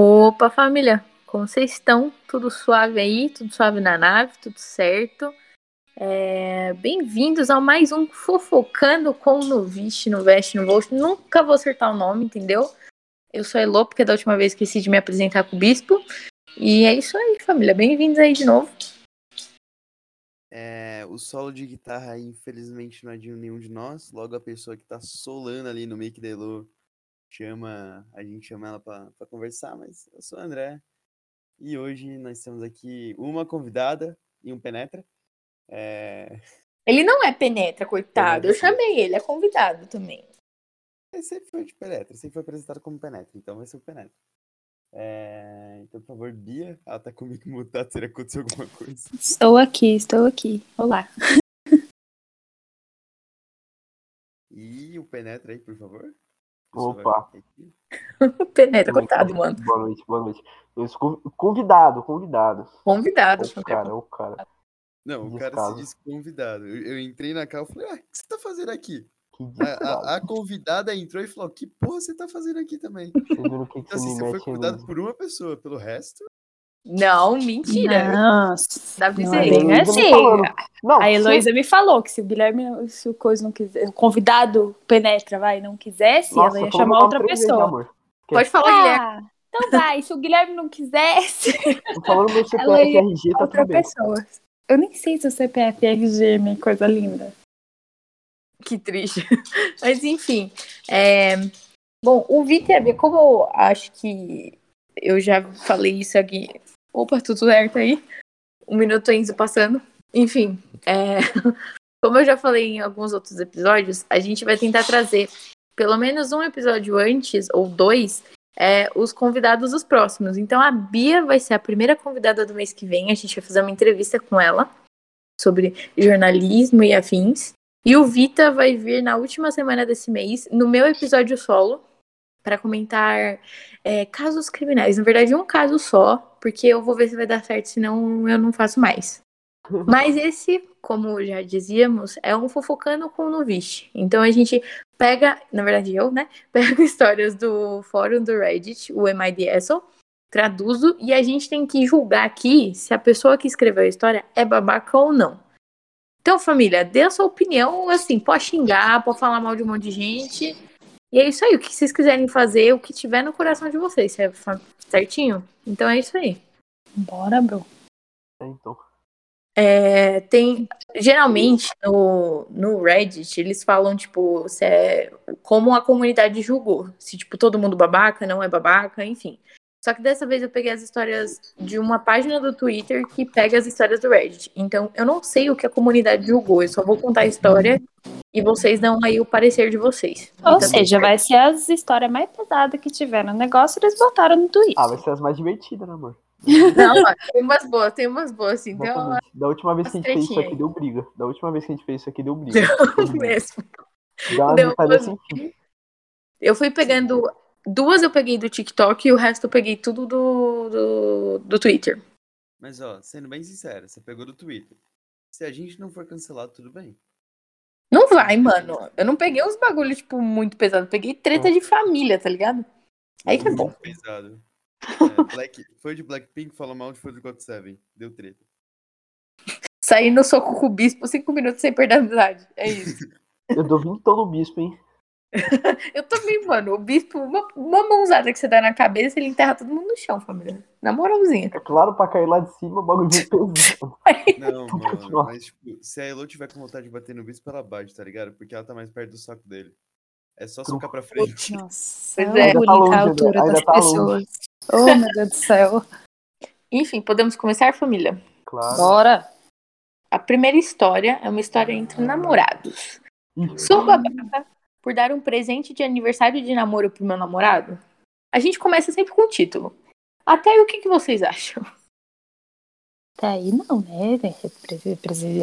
Opa, família, como vocês estão? Tudo suave aí? Tudo suave na nave? Tudo certo? É, Bem-vindos a mais um Fofocando com no Viste, no Veste, no Volte. Nunca vou acertar o nome, entendeu? Eu sou a Elô, porque da última vez esqueci de me apresentar com o Bispo. E é isso aí, família. Bem-vindos aí de novo. É, o solo de guitarra, infelizmente, não é de nenhum de nós. Logo, a pessoa que tá solando ali no make da Elo chama, a gente chama ela pra, pra conversar, mas eu sou o André. E hoje nós temos aqui uma convidada e um penetra. É, Ele não é penetra, coitado. Eu Penetra, chamei ele, é convidado também. ele sempre foi de penetra, sempre foi apresentado como penetra, então vai ser o penetra. É, então, por favor, Bia, ela tá comigo mutada, será que aconteceu alguma coisa? Estou aqui, estou aqui. Olá. E o penetra aí, por favor. Opa. Penetra, que coitado, tá? mano. Boa noite, boa noite. Convidado, convidado. Convidado. O cara, o cara. Não, o cara se disse convidado. Eu, eu entrei na cal e falei, ah, o que você tá fazendo aqui? A, a- a convidada entrou e falou, que porra você tá fazendo aqui também? Que Então, você assim, me você foi convidado por uma pessoa, pelo resto. Não, mentira. Nossa. Dá pra Não, dizer. é bem Heloísa me assim. Não, A Heloísa me falou que se o Guilherme, se o coisa não quiser, o convidado penetra, vai, não quisesse, Nossa, ela ia chamar outra vezes, pessoa. amor. Pode falar, Guilherme. Ah, então vai. Se o Guilherme não quisesse, Tô falando meu CPF RG, tá outra tudo bem. pessoa. Eu nem sei se o CPF é RG, minha coisa linda. Que triste. Mas enfim. é, Bom, o VTB, como eu acho que eu já falei isso aqui. Opa, tudo certo aí? Um minuto ainda passando. Enfim, é, como eu já falei em alguns outros episódios, a gente vai tentar trazer pelo menos um episódio antes, ou dois, é, os convidados dos próximos. Então a Bia vai ser a primeira convidada do mês que vem. A gente vai fazer uma entrevista com ela sobre jornalismo e afins. E o Vita vai vir na última semana desse mês, no meu episódio solo, para comentar é, casos criminais. Na verdade, um caso só, porque eu vou ver se vai dar certo, senão eu não faço mais. Mas esse, como já dizíamos, é um fofocando com no Vixe. Então a gente pega, na verdade eu, né? Pego histórias do fórum do Reddit, o MIDSL, traduzo e a gente tem que julgar aqui se a pessoa que escreveu a história é babaca ou não. Então, família, dê a sua opinião, assim, pode xingar, pode falar mal de um monte de gente. E é isso aí, o que vocês quiserem fazer, o que tiver no coração de vocês, certo? certinho? Então é isso aí. Bora, bro. É, então. É, tem. Geralmente no, no Reddit eles falam, tipo, se é, como a comunidade julgou. Se, tipo, todo mundo babaca, não é babaca, enfim. Só que dessa vez eu peguei as histórias de uma página do Twitter que pega as histórias do Reddit. Então eu não sei o que a comunidade julgou, eu só vou contar a história e vocês dão aí o parecer de vocês. Ou Então, seja, vai ser as histórias mais pesadas que tiver no negócio, eles botaram no Twitter. Ah, vai ser as mais divertidas, né, amor? Não, ó, tem umas boas, tem umas boas, assim. Então. Da última vez que a gente fez isso aqui, deu briga. Da última vez que a gente fez isso aqui, deu briga. Deu mesmo. Deu fim. Eu fui pegando. Duas eu peguei do TikTok e o resto eu peguei tudo do, do, do Twitter. Mas, ó, sendo bem sincero, você pegou do Twitter. Se a gente não for cancelado, tudo bem. Não vai, mano. Eu não peguei uns bagulho, tipo, muito pesado. Eu peguei treta de família, tá ligado? Aí que é bom. Muito pesado. É, Black, foi de Blackpink, falou mal de foi do God Seven. Deu treta. Saí no soco com o bispo cinco minutos sem perder a amizade. É isso. Eu dou vintão no bispo, hein? Eu também, mano. O bispo, uma, uma mãozada que você dá na cabeça, ele enterra todo mundo no chão, família. Na moralzinha. É claro, pra cair lá de cima, o bagulho vem pesado. Não, mano, mas tipo, se a Elo tiver com vontade de bater no bispo, ela bate, tá ligado? Porque ela tá mais perto do saco dele. É só socar pra frente. Nossa, Pois é é. tá a longe, né? altura Ainda das tá pessoas. Oh, meu Deus do céu. Enfim, podemos começar, família? Claro. Bora. A primeira história é uma história entre namorados. Ih, Sou babaca por dar um presente de aniversário de namoro pro meu namorado? A gente começa sempre com o título. Até aí, o que, que vocês acham? Até aí não, né?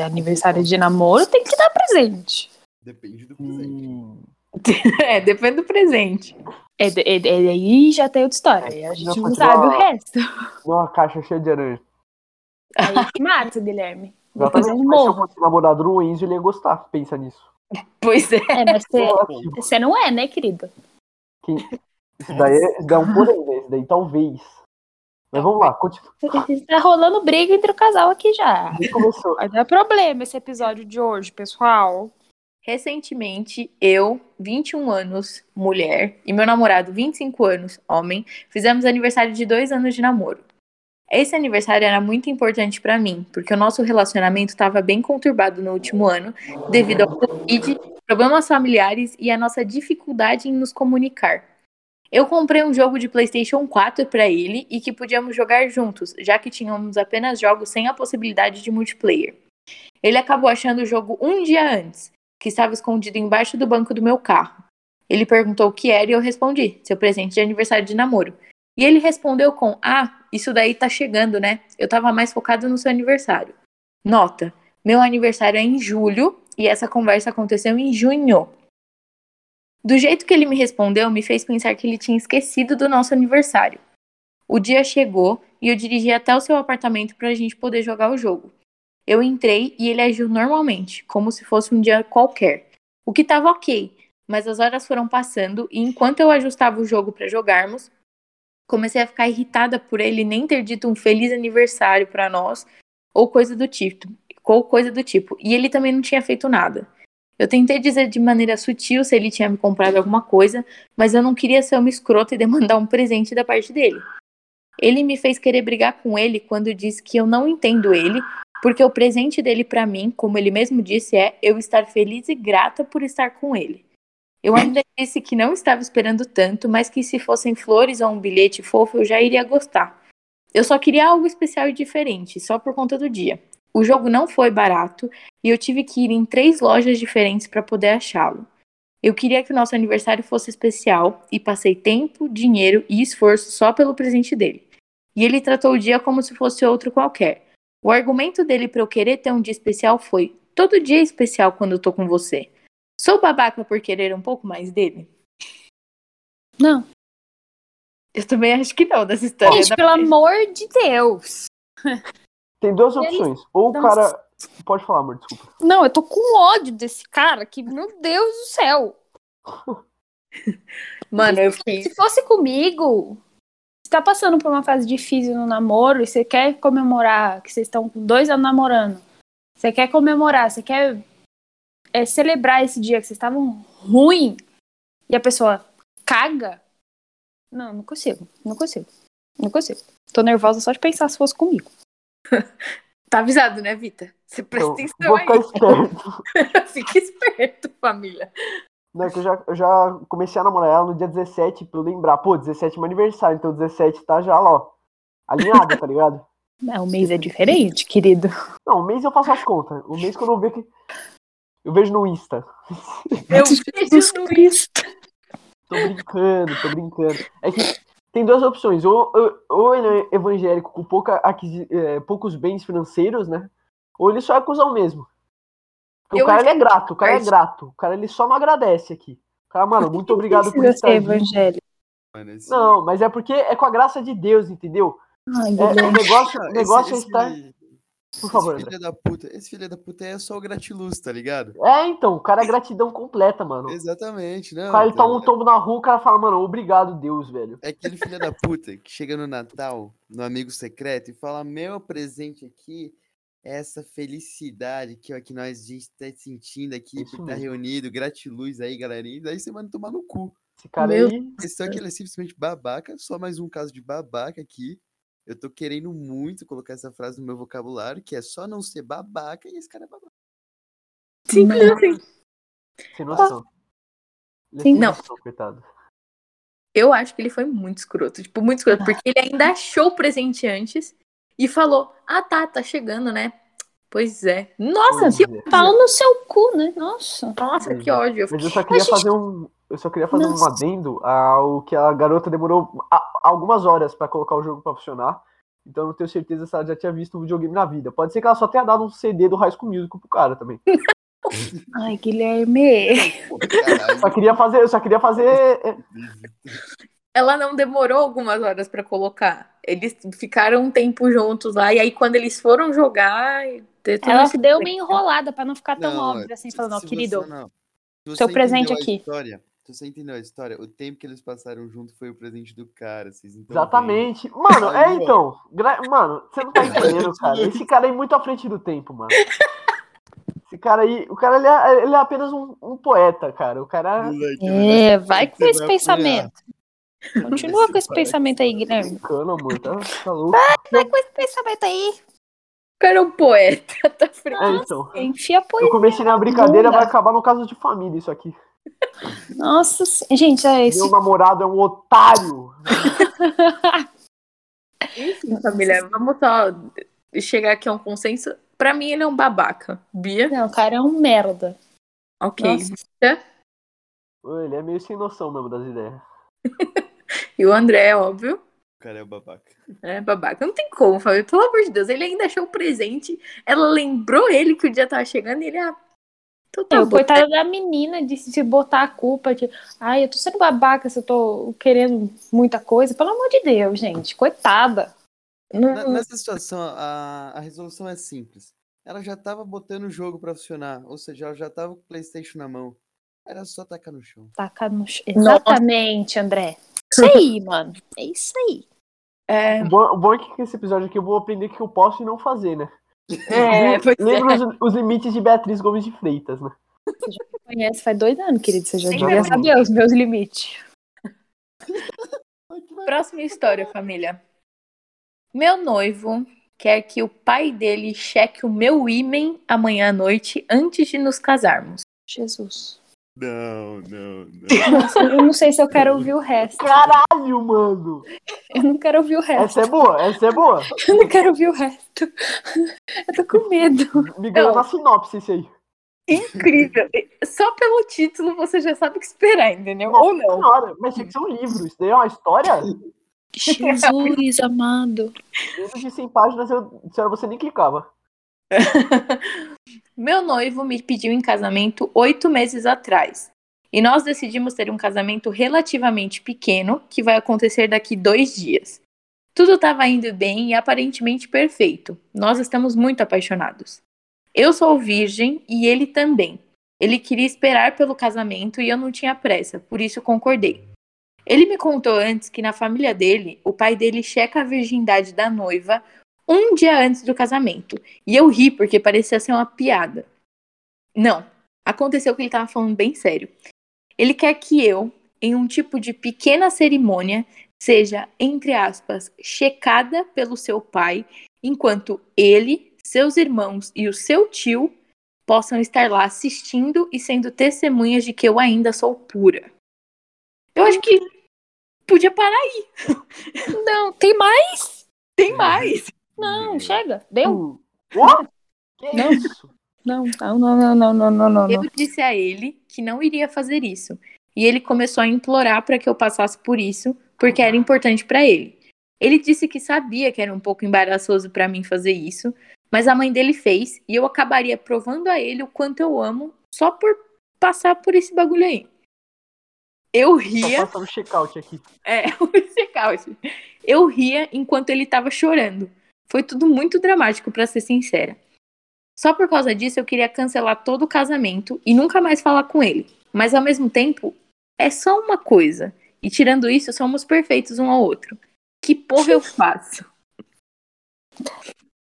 Aniversário de namoro tem que dar presente. Depende do presente. Hum, É, depende do presente. É, é, é, aí já tem outra história. Aí a gente não sabe o igual- resto. uma caixa cheia de aranha. Aí que mata, Guilherme. Exatamente. se eu fosse namorado do Enzo, ele ia gostar. Pensa nisso. Pois é. É, mas você, não é, né, querido? Isso daí, é- daí é um porém, né? Isso daí talvez. Mas vamos lá, continua. Tá rolando briga entre o casal aqui já. Nem começou. Vai dar problema esse episódio de hoje, pessoal. Recentemente, eu, 21 anos, mulher, e meu namorado, 25 anos, homem, fizemos aniversário de dois anos de namoro. Esse aniversário era muito importante pra mim, porque o nosso relacionamento estava bem conturbado no último ano, devido ao Covid, problemas familiares e a nossa dificuldade em nos comunicar. Eu comprei um jogo de PlayStation 4 pra ele e que podíamos jogar juntos, já que tínhamos apenas jogos sem a possibilidade de multiplayer. Ele acabou achando o jogo um dia antes, que estava escondido embaixo do banco do meu carro. Ele perguntou o que era e eu respondi: seu presente de aniversário de namoro. E ele respondeu com: Ah, isso daí tá chegando, né? Eu tava mais focado no seu aniversário. Nota: meu aniversário é em julho e essa conversa aconteceu em junho. Do jeito que ele me respondeu, me fez pensar que ele tinha esquecido do nosso aniversário. O dia chegou e eu dirigi até o seu apartamento para a gente poder jogar o jogo. Eu entrei e ele agiu normalmente, como se fosse um dia qualquer. O que estava ok, mas as horas foram passando e enquanto eu ajustava o jogo para jogarmos, comecei a ficar irritada por ele nem ter dito um feliz aniversário para nós ou coisa do tipo, ou coisa do tipo. E ele também não tinha feito nada. Eu tentei dizer de maneira sutil se ele tinha me comprado alguma coisa, mas eu não queria ser uma escrota e demandar um presente da parte dele. Ele me fez querer brigar com ele quando disse que eu não entendo ele, porque o presente dele pra mim, como ele mesmo disse, é eu estar feliz e grata por estar com ele. Eu ainda disse que não estava esperando tanto, mas que se fossem flores ou um bilhete fofo eu já iria gostar. Eu só queria algo especial e diferente, só por conta do dia. O jogo não foi barato e eu tive que ir em três lojas diferentes para poder achá-lo. Eu queria que o nosso aniversário fosse especial e passei tempo, dinheiro e esforço só pelo presente dele. E ele tratou o dia como se fosse outro qualquer. O argumento dele para eu querer ter um dia especial foi: todo dia é especial quando eu tô com você. Sou babaca por querer um pouco mais dele? Não. Eu também acho que não, dessa história. Gente, da- pelo amor de Deus. Tem duas opções. Ou o Não, cara. Pode falar, amor, desculpa. Não, eu tô com ódio desse cara que, meu Deus do céu. Mano, eu fiquei. Se fosse comigo, você tá passando por uma fase difícil no namoro e você quer comemorar que vocês estão com dois anos namorando. Você quer comemorar, você quer é, celebrar esse dia que vocês estavam ruim e a pessoa caga. Não, não consigo. Não consigo. Não consigo. Tô nervosa só de pensar se fosse comigo. Tá avisado, né, Vita? Você presta atenção aí. esperto. Fica esperto, família. Não, é que eu já, eu já comecei a namorar ela no dia 17 pra eu lembrar. Pô, 17 é meu aniversário, então 17 tá já lá, ó. Alinhada, tá ligado? É, o mês é diferente, querido. Não, o mês eu faço as contas. O mês quando eu ver que. Eu vejo no Insta. Eu vejo no Cristo. Tô brincando, tô brincando. É que tem duas opções. Ou, ou, ou ele é evangélico com pouca aquisi- é, poucos bens financeiros, né? Ou ele só é cuzão mesmo. Porque o cara é grato, o cara é grato. O cara ele só não agradece aqui. O cara, mano, muito obrigado por estar aqui. evangélico. Esse- Não, mas é porque é com a graça de Deus, entendeu? Ai, É, o negócio, o negócio é esse, estar. Esse- Por favor, esse filho da puta, esse filho da puta é só o gratiluz, tá ligado? É, então, o cara é gratidão completa, mano. Exatamente, não. O cara ele tá toma um ligado? tombo na rua, o cara fala, mano, obrigado, Deus, velho. É aquele filho da puta que chega no Natal, no amigo secreto, e fala: Meu presente aqui é essa felicidade que, ó, que nós a gente tá sentindo aqui Isso por estar mesmo. reunido, gratiluz aí, galerinha. E daí você manda tomar no cu. Esse cara Meu aí. Questão é que ele é simplesmente babaca, só mais um caso de babaca aqui. Eu tô querendo muito colocar essa frase no meu vocabulário, que é só não ser babaca, e esse cara é babaca. Simples assim. Sem noção. É Sim. sem Não. noção, coitado. Eu acho que ele foi muito escroto. Tipo, muito escroto. Porque ele ainda achou o presente antes e falou: Ah, tá, tá chegando, né? Pois é. Nossa, Pois que, é. Pau no seu cu, né? Nossa. nossa, Pois que é. ódio. Eu Mas eu só queria gente- fazer um. Eu só queria fazer um Nossa. adendo ao que a garota demorou algumas horas pra colocar o jogo pra funcionar. Então eu não tenho certeza se ela já tinha visto um videogame na vida. Pode ser que ela só tenha dado um CD do High School Musical pro cara também. Ai, Guilherme. Caralho. Só queria fazer, eu só queria fazer. é, Ela não demorou algumas horas pra colocar. Eles ficaram um tempo juntos lá. E aí, quando eles foram jogar. Ela deu uma enrolada pra não ficar tão Não, óbvio assim, falando, ó, querido, não- se seu presente aqui. História, Se você entendeu a história, o tempo que eles passaram junto foi o presente do cara. Vocês tão Exatamente. Mano, é então. gra- Mano, você não tá entendendo, cara. Esse cara aí é muito à frente do tempo, mano. Esse cara aí, o cara ele é, ele é apenas um, um poeta, cara. O cara. É, vai com esse pensamento. Continua com esse pensamento aí, Guilherme. Brincando, amor. Tá, tá louco. Vai com esse pensamento aí. O cara é um poeta, tá frente. É, então. Enfia Eu poesia. comecei na brincadeira, vai acabar no caso de família isso aqui. Nossa, gente, é esse. Meu namorado é um otário. Enfim, família, vamos só chegar aqui a um consenso. Pra mim, ele é um babaca. Bia? Não, o cara é um merda. Ok. Nossa. Ele é meio sem noção mesmo das ideias. E o André, óbvio, O cara é o babaca. é babaca. Não tem como, Fábio. Pelo amor de Deus. Ele ainda achou o presente. Ela lembrou ele que o dia tava chegando e ele, ah, então tá Não, coitada da menina de se botar a culpa de. Ai, eu tô sendo babaca se eu tô querendo muita coisa. Pelo amor de Deus, gente. Coitada. Na- nessa situação, a, a resolução é simples. Ela já tava botando o jogo pra funcionar. Ou seja, ela já tava com o Playstation na mão. Era só tacar no chão. Taca no chão. Exatamente, André. Isso aí, mano. É isso aí. É, O bom, o bom é que com esse episódio aqui eu vou aprender o que eu posso e não fazer, né? É, pois é. Lembra os, os limites de Beatriz Gomes de Freitas, né? Conhece faz dois anos, querido. Você já Sim, devia meu saber os meus limites. Próxima história, família. Meu noivo quer que o pai dele cheque o meu ímen amanhã à noite antes de nos casarmos. Jesus. Não, não, não. Nossa, eu não sei se eu quero ouvir o resto. Caralho, mano! Eu não quero ouvir o resto. Essa é boa, essa é boa. Eu não quero ouvir o resto. Eu tô com medo. Me ganhou Não. na sinopse esse aí. Incrível. Só pelo título você já sabe o que esperar, entendeu? Nossa Ou não. Senhora, mas tinha que ser um livro. Isso daí é uma história? Jesus amado. Menos de 100 páginas, eu, você nem clicava. Meu noivo me pediu em casamento oito meses atrás. E nós decidimos ter um casamento relativamente pequeno, que vai acontecer daqui dois dias. Tudo estava indo bem e aparentemente perfeito. Nós estamos muito apaixonados. Eu sou virgem e ele também. Ele queria esperar pelo casamento e eu não tinha pressa, por isso concordei. Ele me contou antes que na família dele, o pai dele checa a virgindade da noiva um dia antes do casamento. E eu ri porque parecia ser uma piada. Não, aconteceu que ele estava falando bem sério. Ele quer que eu, em um tipo de pequena cerimônia, seja, entre aspas, checada pelo seu pai, enquanto ele, seus irmãos e o seu tio possam estar lá assistindo e sendo testemunhas de que eu ainda sou pura. Eu acho que podia parar aí. Não, tem mais? Tem mais. Não, chega. Deu? Uh, What? Que Não. isso? Não, não, não, não, não, não, não, Eu disse a ele que não iria fazer isso. E ele começou a implorar para que eu passasse por isso, porque era importante para ele. Ele disse que sabia que era um pouco embaraçoso para mim fazer isso, mas a mãe dele fez e eu acabaria provando a ele o quanto eu amo só por passar por esse bagulho aí. Eu Tô ria, passando check-out aqui. é, o check-out. Eu ria enquanto ele tava chorando. Foi tudo muito dramático, pra ser sincera. Só por causa disso eu queria cancelar todo o casamento e nunca mais falar com ele. Mas ao mesmo tempo, é só uma coisa. E tirando isso, somos perfeitos um ao outro. Que porra eu faço?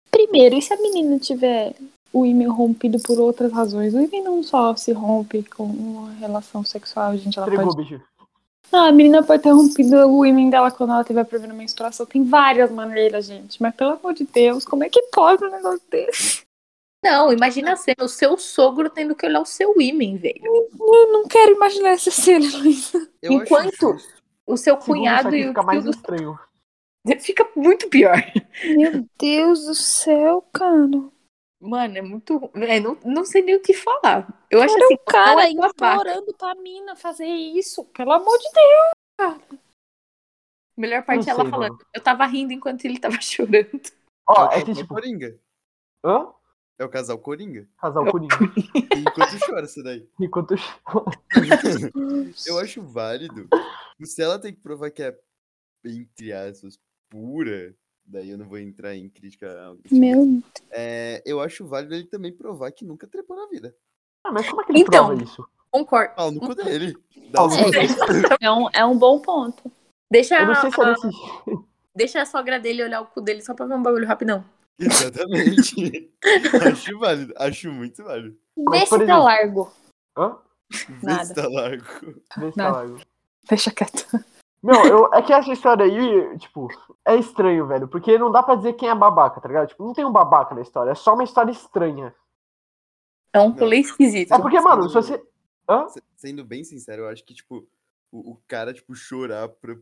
Primeiro, e se a menina tiver o ímã rompido por outras razões? O ímã não só se rompe com uma relação sexual, gente. Ela Entregou, pode... bicho. Ah, a menina pode ter rompido o ímã dela quando ela tiver prevendo menstruação. Tem várias maneiras, gente. Mas pelo amor de Deus, como é que pode um negócio desse? Não, imagina sendo o seu sogro tendo que olhar o seu ímen, velho. Eu não quero imaginar essa cena, Luísa. Enquanto-. O seu cunhado e o fica mais estranho. Fica muito pior. Meu Deus do céu, cara. Mano, é muito. É, não, não sei nem o que falar. Eu acho assim, o cara é implorando pra mina fazer isso. Pelo amor de Deus. Melhor parte é ela sei, falando. mano. Eu tava rindo enquanto ele tava chorando. Ó, é o é casal que tipo. Coringa. Hã? É o casal Coringa. Casal Coringa. E enquanto chora isso daí. Enquanto. Eu acho válido. Se ela tem que provar que é, entre aspas, pura, daí eu não vou entrar em crítica. Meu É, eu acho válido ele também provar que nunca trepou na vida. Ah, mas como é que ele Então, prova isso? Concordo. Pau no cu dele. Dá dois. É um, é um bom ponto. Deixa, Eu não sei se a, esse. deixa a sogra dele olhar o cu dele só pra ver um bagulho rapidão. Exatamente. acho válido. Acho muito válido. Por pra exemplo- largo. Hã? Vê Nada. se tá largo. Deixa Nada. lá, eu- Deixa quieto. Meu, eu, é que essa história aí, tipo, é estranho, velho. Porque não dá pra dizer quem é babaca, tá ligado? Tipo, não tem um babaca na história. É só uma história estranha. É um rolê esquisito. É porque, mano, se você. Hã? Se- Sendo bem sincero, eu acho que, tipo, o, o cara, tipo, chorar pra.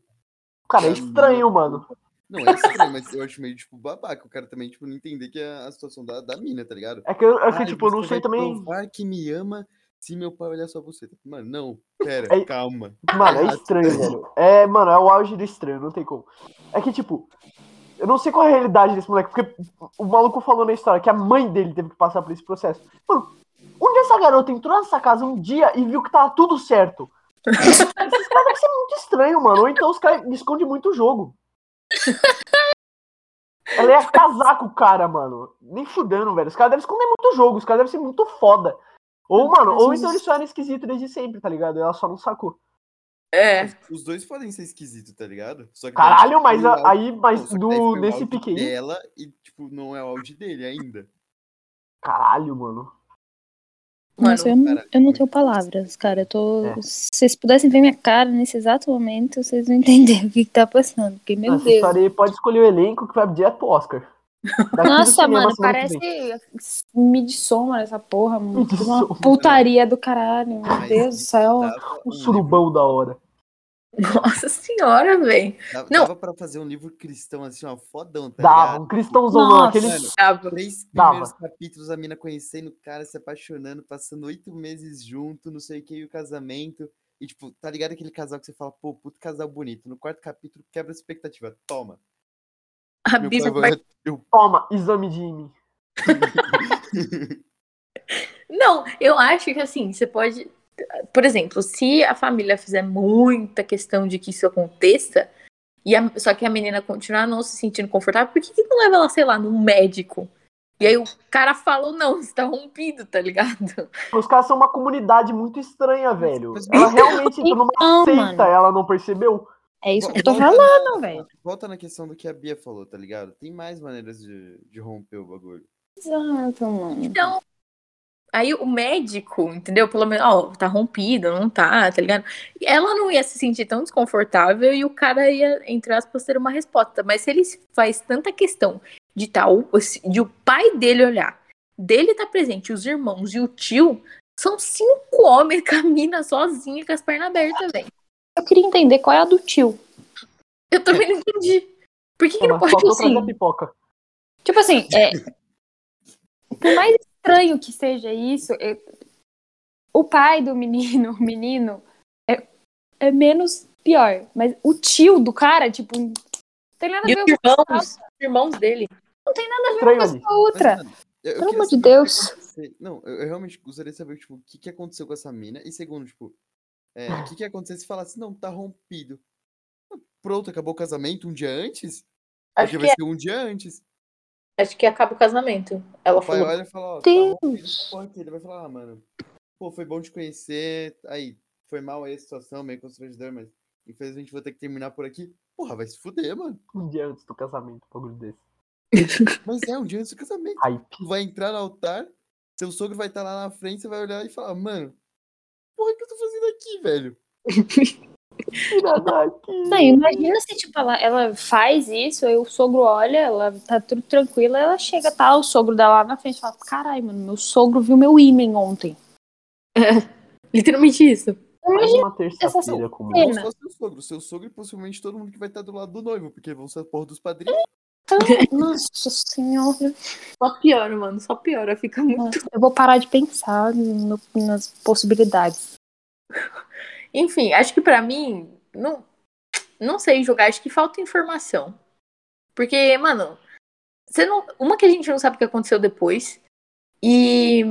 Cara, é estranho, mano. Não, é estranho, mas eu acho meio, tipo, babaca. O cara também, tipo, não entender que é a situação da, da mina, tá ligado? É que, eu- é que Ai, tipo, eu não sei também. provar que me ama se meu pai olhar sua buceta. Mano, não, pera, É- calma. Mano, é estranho, velho. É, mano, é o auge do estranho, não tem como. É que, tipo, eu não sei qual é a realidade desse moleque, porque o maluco falou na história que a mãe dele teve que passar por esse processo. Mano, onde essa garota entrou nessa casa um dia e viu que tava tudo certo? Esses caras devem ser muito estranho, mano. Ou então os caras escondem muito o jogo. Ela ia casar com o cara, mano. Nem fudendo, velho. Os caras devem esconder muito o jogo, os caras devem ser muito foda. Ou, mano, ou então eles só eram esquisitos desde sempre, tá ligado? Ela só não sacou. É. Os dois podem ser esquisitos, tá ligado? Só que Caralho, daí, mas o a- aí, mas do, nesse áudio pique aí. dela e, tipo, não é o áudio dele ainda. Caralho, mano. Nossa, eu não, eu não tenho palavras, cara. Eu tô. É. Se vocês pudessem ver minha cara nesse exato momento, vocês não entenderam o que, que tá passando. Porque, meu Essa Deus. aí pode escolher o elenco que vai direto pro Oscar. Nossa, cinema mano, parece vem. Midsommar essa porra. mano. Uma putaria do caralho. Meu Deus do céu. dava Um um surubão da hora. Nossa senhora, velho. Dava, Não. dava pra fazer um livro cristão, assim, ó, fodão, tá Dava, ligado? um cristãozão. Nossa. Aquele. Dava. Três Dava. primeiros capítulos, a mina conhecendo o cara, se apaixonando, passando oito meses junto, não sei o que, e o casamento. E, tipo, tá ligado aquele casal que você fala, pô, puto casal bonito. No quarto capítulo, quebra a expectativa. Toma. A Bisa pai vai... Eu... Toma, exame de mim. Não, eu acho que assim, você pode. Por exemplo, se a família fizer muita questão de que isso aconteça, e a- só que a menina continuar não se sentindo confortável, por que, que não leva ela, sei lá, num médico? E aí o cara falou, não, você tá rompido, tá ligado? Os caras são uma comunidade muito estranha, velho. Ela realmente entrou numa Então, seita, mano. ela não percebeu? É isso que eu tô falando, velho. Volta na questão do que a Bia falou, tá ligado? Tem mais maneiras de, de romper o bagulho. Exato, mano. Então, aí o médico, entendeu? Pelo menos, ó, tá rompido, não tá, tá ligado? Ela não ia se sentir tão desconfortável e o cara ia, entre aspas, ter uma resposta. Mas se ele faz tanta questão de tal, de o pai dele olhar, dele tá presente, os irmãos e o tio, são cinco homens com a mina sozinha com as pernas abertas, velho. Eu queria entender qual é a do tio. Eu também não entendi. Por que, que não pode assim? pipoca. Tipo assim, é. Por mais estranho que seja isso, é- o pai do menino, o menino, é, é menos pior. Mas o tio do cara, tipo, não tem nada a ver os com irmãos, os irmãos dele. Estranho ali. a outra. Mas, mano, eu- eu Pelo amor de Deus. Não, eu, eu realmente gostaria de saber, tipo, o que, que aconteceu com essa mina. E segundo, tipo, é, o que, que ia acontecer se falasse, não, tá rompido. Ah, Pronto, acabou o casamento um dia antes? Acho Porque que, vai é, ser um dia antes. acho que acaba o casamento. Ela O pai falou. olha e fala, ó, tá rompido porra aqui. Ele vai falar, ah, mano, pô, foi bom te conhecer. Aí, foi mal aí a situação, meio constrangedor, mas infelizmente vou ter que terminar por aqui. Porra, vai se fuder, mano. Um dia antes do casamento, um bagulho desse. Mas é um dia antes do casamento. Hype. Tu vai entrar no altar, seu sogro vai estar lá na frente, você vai olhar e falar, mano, porra, o que eu tô fazendo aqui, velho? Não, imagina se, tipo, ela, ela faz isso, aí o sogro olha, ela tá tudo tranquila, ela chega, tá o sogro dela lá na frente e fala, caralho, mano, meu sogro viu meu ímen ontem. Literalmente isso. Mais uma terça-feira. Não Pena. só seu sogro, seu sogro e possivelmente todo mundo que vai estar do lado do noivo, porque vão ser a porra dos padrinhos. Nossa senhora. Só piora, mano. Só piora. Fica muito. Eu vou parar de pensar no- nas possibilidades. Enfim, acho que pra mim, não, não sei jogar. Acho que falta informação. Porque, mano, você não, uma que a gente não sabe o que aconteceu depois. E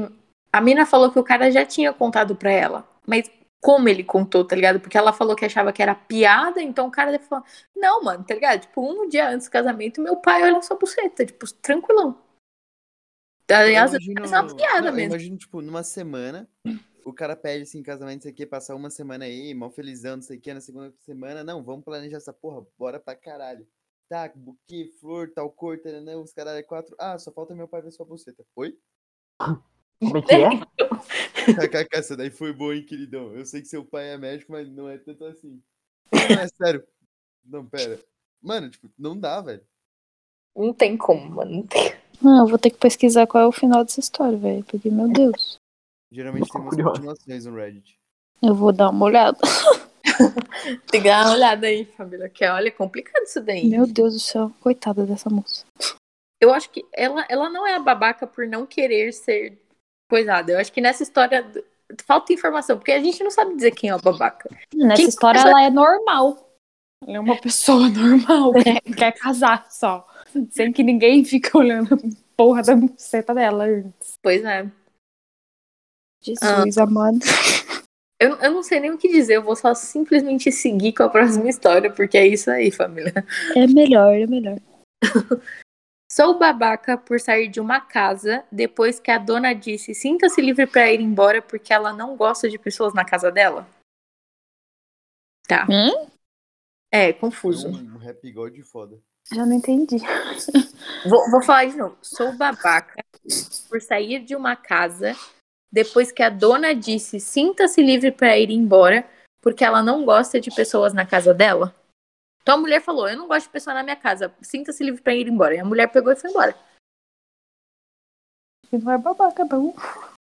a mina falou que o cara já tinha contado pra ela. Mas como ele contou, tá ligado? Porque ela falou que achava que era piada, então o cara deve falar, não, mano, tá ligado? Tipo, um dia antes do casamento, meu pai olha sua buceta, tipo, tranquilão. Aliás, imagino- é uma piada não, mesmo. imagino, tipo, numa semana, o cara pede assim, casamento, sei o que, passar uma semana aí, mal felizão, não sei o que, na segunda semana, não, vamos planejar essa porra, bora pra caralho. Tá, buquê, flor, tal cor, taranã, os caralho é quatro. Ah, só falta meu pai ver sua buceta. Oi? Como é que é? KKK, essa daí foi boa, hein, queridão? Eu sei que seu pai é médico, mas não é tanto assim. Não, é sério. Não, pera. Mano, tipo, não dá, velho. Não tem como, mano. Não tem. Não, eu vou ter que pesquisar qual é o final dessa história, velho. Porque, meu Deus. Geralmente tem umas continuações no Reddit. Eu vou dar uma olhada. Tem que dar uma olhada aí, família. Que olha, é complicado isso daí. Meu Deus do céu. Coitada dessa moça. Eu acho que ela, ela não é a babaca por não querer ser coisada. Eu acho que nessa história falta informação, porque a gente não sabe dizer quem é o babaca. Nessa Quem- história, ela é normal. Ela é uma pessoa normal. Quer, quer casar só. Sem que ninguém fique olhando a porra da buceta dela antes. Pois é. Jesus amado. Eu, eu não sei nem o que dizer, eu vou só simplesmente seguir com a próxima história, porque é isso aí, família. É melhor, é melhor. Sou babaca por sair de uma casa depois que a dona disse sinta-se livre pra ir embora porque ela não gosta de pessoas na casa dela. Tá. Hum? É, confuso. um rap god foda. Já não entendi. Vou, vou falar de novo. Sou babaca por sair de uma casa depois que a dona disse sinta-se livre pra ir embora porque ela não gosta de pessoas na casa dela. Então a mulher falou: Eu não gosto de pessoa na minha casa, sinta-se livre pra ir embora. E a mulher pegou e foi embora. Não é babaca, não.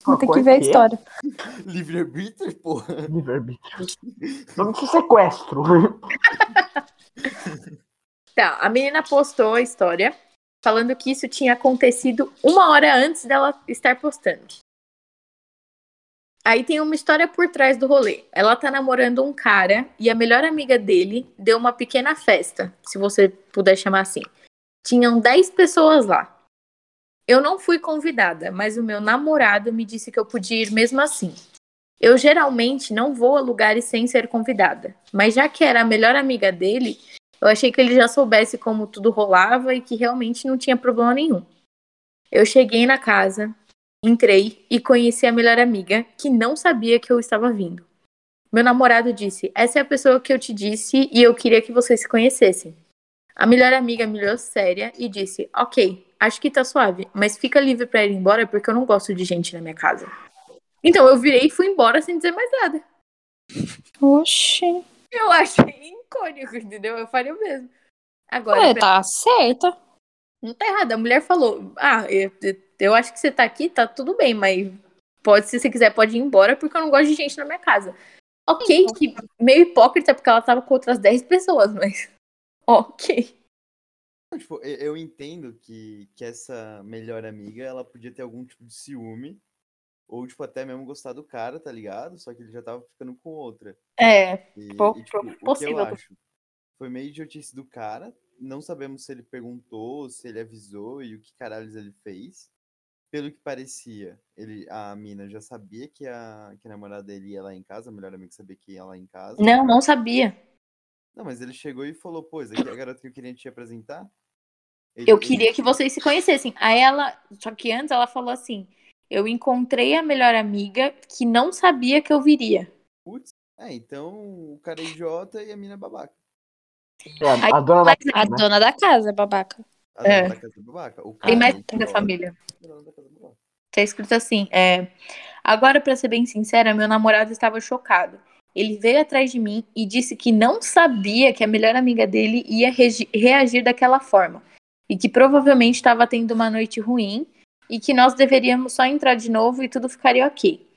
Vou Ah, ter que é ver a é? história. Livre-arbítrio, porra. Livre-arbítrio. Nome de sequestro. Tá, a menina postou a história falando que isso tinha acontecido uma hora antes dela estar postando. Aí tem uma história por trás do rolê. Ela tá namorando um cara e a melhor amiga dele deu uma pequena festa, se você puder chamar assim. Tinham 10 pessoas lá. Eu não fui convidada, mas o meu namorado me disse que eu podia ir mesmo assim. Eu geralmente não vou a lugares sem ser convidada, mas já que era a melhor amiga dele, eu achei que ele já soubesse como tudo rolava e que realmente não tinha problema nenhum. Eu cheguei na casa, entrei e conheci a melhor amiga, que não sabia que eu estava vindo. Meu namorado disse: Essa é a pessoa que eu te disse e eu queria que vocês se conhecessem. A melhor amiga me olhou séria e disse: Ok, acho que tá suave, mas fica livre pra ir embora porque eu não gosto de gente na minha casa. Então eu virei e fui embora sem dizer mais nada. Oxi. Eu achei icônico, entendeu? Eu faria o mesmo. Agora, É, tá certa. Não tá errado. A mulher falou: Ah, eu, eu acho que você tá aqui, tá tudo bem, mas pode, se você quiser, pode ir embora, porque eu não gosto de gente na minha casa. Ok, que meio hipócrita, porque ela tava com outras 10 pessoas, mas. Ok. Tipo, eu, eu entendo que, que essa melhor amiga, ela podia ter algum tipo de ciúme. Ou, tipo, até mesmo gostar do cara, tá ligado? Só que ele já tava ficando com outra. É, E, Po- e, tipo, o que possível. eu acho foi meio idiotice do cara. Não sabemos se ele perguntou, se ele avisou e o que caralhos ele fez. Pelo que parecia, ele, a mina já sabia que a, que a namorada dele ia lá em casa, a melhor amiga sabia que ia lá em casa. não, não sabia. Não, mas ele chegou e falou, pô, essa aqui é a garota que eu queria te apresentar. Ele- Eu ele- queria que vocês se conhecessem. Aí ela. Só que antes ela falou assim: Eu encontrei a melhor amiga que não sabia que eu viria. Putz, é, então o cara é idiota e a mina é babaca. É, a, a dona da A casa, né? dona da casa é babaca. A dona É. da casa é babaca. O Tem cara mais é da família. Tá escrito assim, é... Agora, pra ser bem sincera, meu namorado estava chocado. Ele veio atrás de mim e disse que não sabia que a melhor amiga dele ia reagir daquela forma. E que provavelmente estava tendo uma noite ruim e que nós deveríamos só entrar de novo e tudo ficaria ok.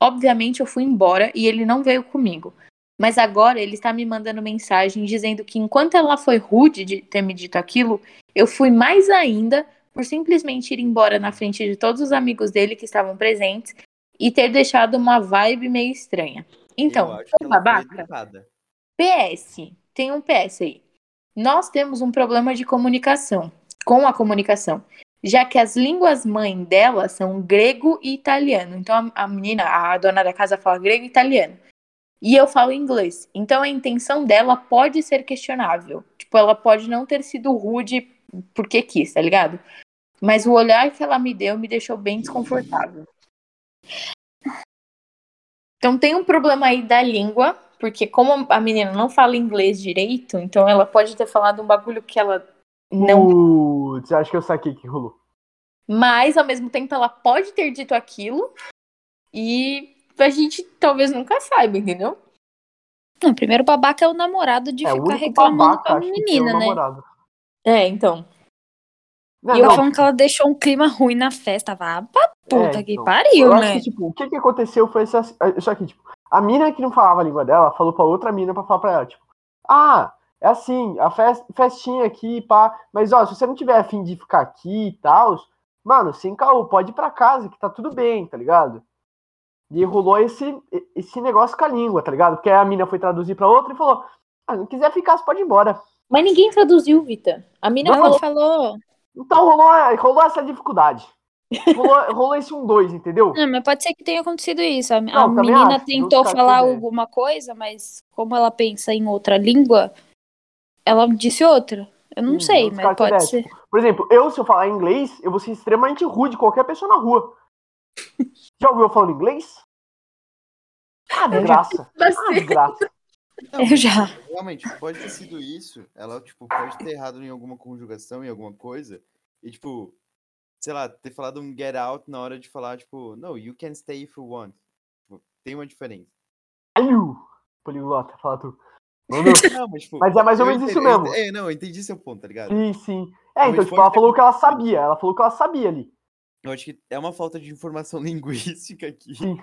Obviamente eu fui embora e ele não veio comigo. Mas agora ele está me mandando mensagem dizendo que enquanto ela foi rude de ter me dito aquilo, eu fui mais ainda por simplesmente ir embora na frente de todos os amigos dele que estavam presentes e ter deixado uma vibe meio estranha. Então, foi babaca? educada. PS, tem um PS aí. Nós temos um problema de comunicação, com a comunicação, já que as línguas mãe dela são grego e italiano. Então a, a menina, a dona da casa fala grego e italiano. E eu falo inglês. Então a intenção dela pode ser questionável. Tipo, ela pode não ter sido rude porque quis, tá ligado? Mas o olhar que ela me deu me deixou bem desconfortável. Então tem um problema aí da língua, porque como a menina não fala inglês direito, então ela pode ter falado um bagulho que ela não. Putz, acho que eu saquei que rolou. Mas ao mesmo tempo ela pode ter dito aquilo e a gente talvez nunca saiba, entendeu? Não, primeiro babaca é o namorado de É, ficar reclamando babaca, com a menina, o né? namorado. É, então. Não, E eu não, falando que ela deixou um clima ruim na festa. Vá pra puta É, que então. pariu, eu né? que, tipo, o que que aconteceu foi essa, isso aqui, tipo, a mina que não falava a língua dela falou pra outra mina pra falar pra ela, tipo, ah, é assim, a fest, festinha aqui, pá, mas ó, se você não tiver afim de ficar aqui e tal, mano, sem caô, pode ir pra casa que tá tudo bem, tá ligado? E rolou esse, esse negócio com a língua, tá ligado? Porque aí a mina foi traduzir pra outra e falou, ah, não quiser ficar, você pode ir embora. Mas ninguém traduziu, Vita. A mina Ela falou. falou. Então rolou, rolou essa dificuldade. Rolou, rolou esse um dois, entendeu? Não, mas pode ser que tenha acontecido isso. A, a Não, também menina acho, tentou falar ideia. alguma coisa, mas como ela pensa em outra língua, ela disse outra. Eu não Hum, sei, mas pode ser. Por exemplo, eu, se eu falar inglês, eu vou ser extremamente rude qualquer pessoa na rua. Já ouviu eu falando inglês? Ah, desgraça. Ah, Bastante. desgraça. Não, Eu já. Realmente, pode ter sido isso. Ela, tipo, pode ter errado em alguma conjugação, em alguma coisa. E, tipo, sei lá, ter falado um get out na hora de falar, tipo, no, you can stay if you want. Tipo, tem uma diferença. Poliglota, fala tu. Não, mas, tipo, Mas é mais ou menos isso mesmo. É, não, eu entendi seu ponto, tá ligado? Sim, sim. É, então, Mas tipo, ela falou que ela sabia. Ela falou que ela sabia ali. Eu acho que é uma falta de informação linguística aqui. Sim.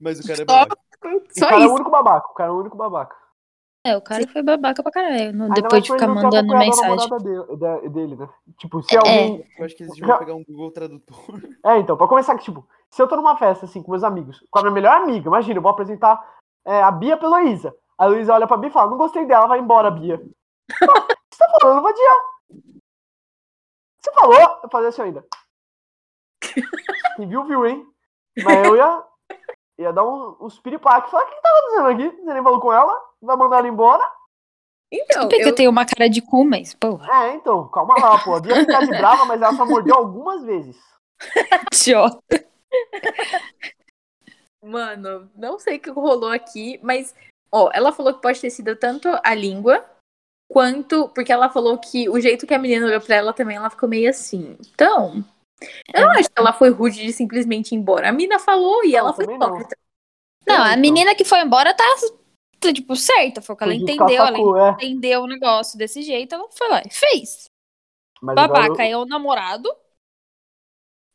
Mas o cara é Só-. O cara é o isso. único babaca. O cara é o único babaca. É, o cara foi babaca pra caralho. Ainda Depois de ficar mandando mensagem. dele, da- dele, né? Tipo, se É. alguém. Eu acho que eles deviam pegar um Google Tradutor. É, então, pra começar, que, tipo, se eu tô numa festa, assim, com meus amigos, com a minha melhor amiga, imagina, eu vou apresentar é, a Bia pra Heloísa. A Heloísa olha pra Bia e fala, não gostei dela, vai embora, Bia. Ah, o que você tá falando, vadia? Você falou? Eu falei assim ainda. Quem viu, viu, hein? Mas eu ia, ia dar um, uns piripaque e falar, o que que tá acontecendo aqui? Você nem falou com ela? Vai mandar ela embora? Então, Tudo bem que eu eu, tenho uma cara de cu, mas, porra, É, então, calma lá, pô. A Bia fica de brava, mas ela só mordeu algumas vezes. idiota. mano, não sei o que rolou aqui, mas, ó, ela falou que pode ter sido tanto a língua, quanto. Porque ela falou que o jeito que a menina olhou pra ela também, ela ficou meio assim. Então. Eu não acho que ela foi rude de simplesmente ir embora. A mina falou e Não, ela foi hipócrita. Não, a menina que foi embora tá, tá, tipo, certa. Foi o que ela entendeu. Ela é. entendeu o negócio desse jeito, ela foi lá e fez. Mas Babaca eu- é o namorado.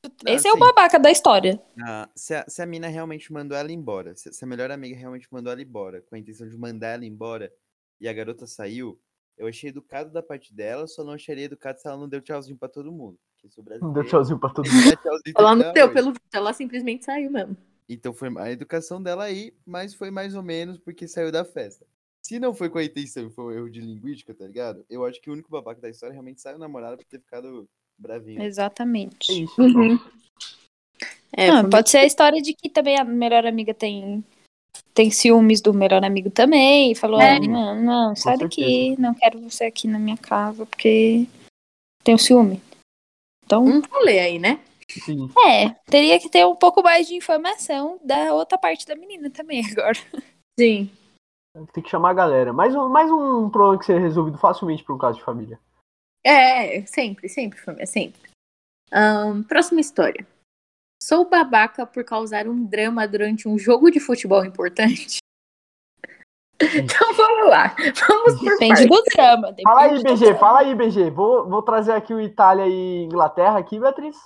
Não, Esse é o babaca da história. Ah, se, a, se a mina realmente mandou ela embora, se, se a melhor amiga realmente mandou ela embora, com a intenção de mandar ela embora, e a garota saiu, eu achei educado da parte dela, só não acharia educado se ela não deu tchauzinho pra todo mundo. Porque sou Não deu brasileiro, tchauzinho pra todo mundo. tchauzinho Ela não deu, pelo visto, ela simplesmente saiu mesmo. Então foi a educação dela aí, mas foi mais ou menos porque saiu da festa. Se não foi com a intenção e foi um erro de linguística, tá ligado? Eu acho que o único babaca da história realmente saiu namorado por ter ficado bravinho. É Exatamente. isso. Uhum. É, Não, foi pode ser a história de que também a melhor amiga tem, tem ciúmes do melhor amigo também. E falou, É. ah, não, não, sai daqui, não quero você aqui na minha casa, porque tenho ciúme. Então, um rolê aí, né? Sim. é, teria que ter um pouco mais de informação da outra parte da menina também agora. Sim. Tem que chamar a galera. Mais um, mais um problema que seria resolvido facilmente por um caso de família. É, sempre, sempre, família, sempre. Ahn, próxima história. Sou babaca por causar um drama durante um jogo de futebol importante. Então vamos lá. Vamos por Depende do drama. Depende Fala aí, BG, drama. fala aí, BG. Vou, vou trazer aqui o Itália e Inglaterra aqui, Beatriz.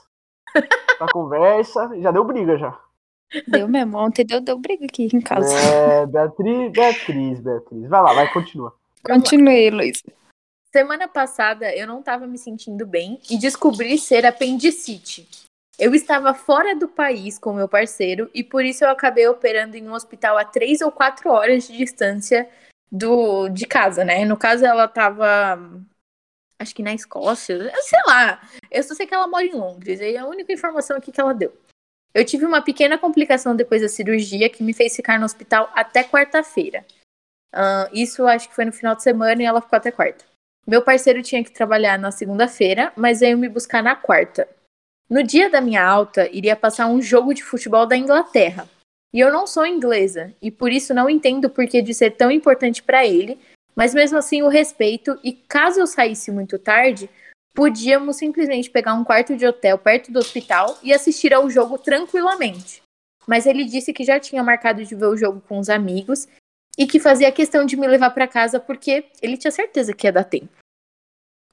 Pra conversa. Já deu briga já. Deu mesmo. Ontem deu, deu briga aqui em casa. É, Beatriz, Beatriz, Beatriz. Vai lá, vai, continua. Continue, Luiz. Semana passada eu não estava me sentindo bem e descobri ser apendicite. Eu estava fora do país com meu parceiro e por isso eu acabei operando em um hospital a três ou quatro horas de distância do de casa, né? No caso, ela estava, acho que na Escócia, sei lá. Eu só sei que ela mora em Londres, é a única informação aqui que ela deu. Eu tive uma pequena complicação depois da cirurgia que me fez ficar no hospital até quarta-feira. Ah, isso acho que foi no final de semana e ela ficou até quarta. Meu parceiro tinha que trabalhar na segunda-feira, mas veio me buscar na quarta. No dia da minha alta, iria passar um jogo de futebol da Inglaterra. E eu não sou inglesa, e por isso não entendo o porquê de ser tão importante para ele, mas mesmo assim o respeito, e caso eu saísse muito tarde, podíamos simplesmente pegar um quarto de hotel perto do hospital e assistir ao jogo tranquilamente. Mas ele disse que já tinha marcado de ver o jogo com os amigos e que fazia questão de me levar para casa porque ele tinha certeza que ia dar tempo.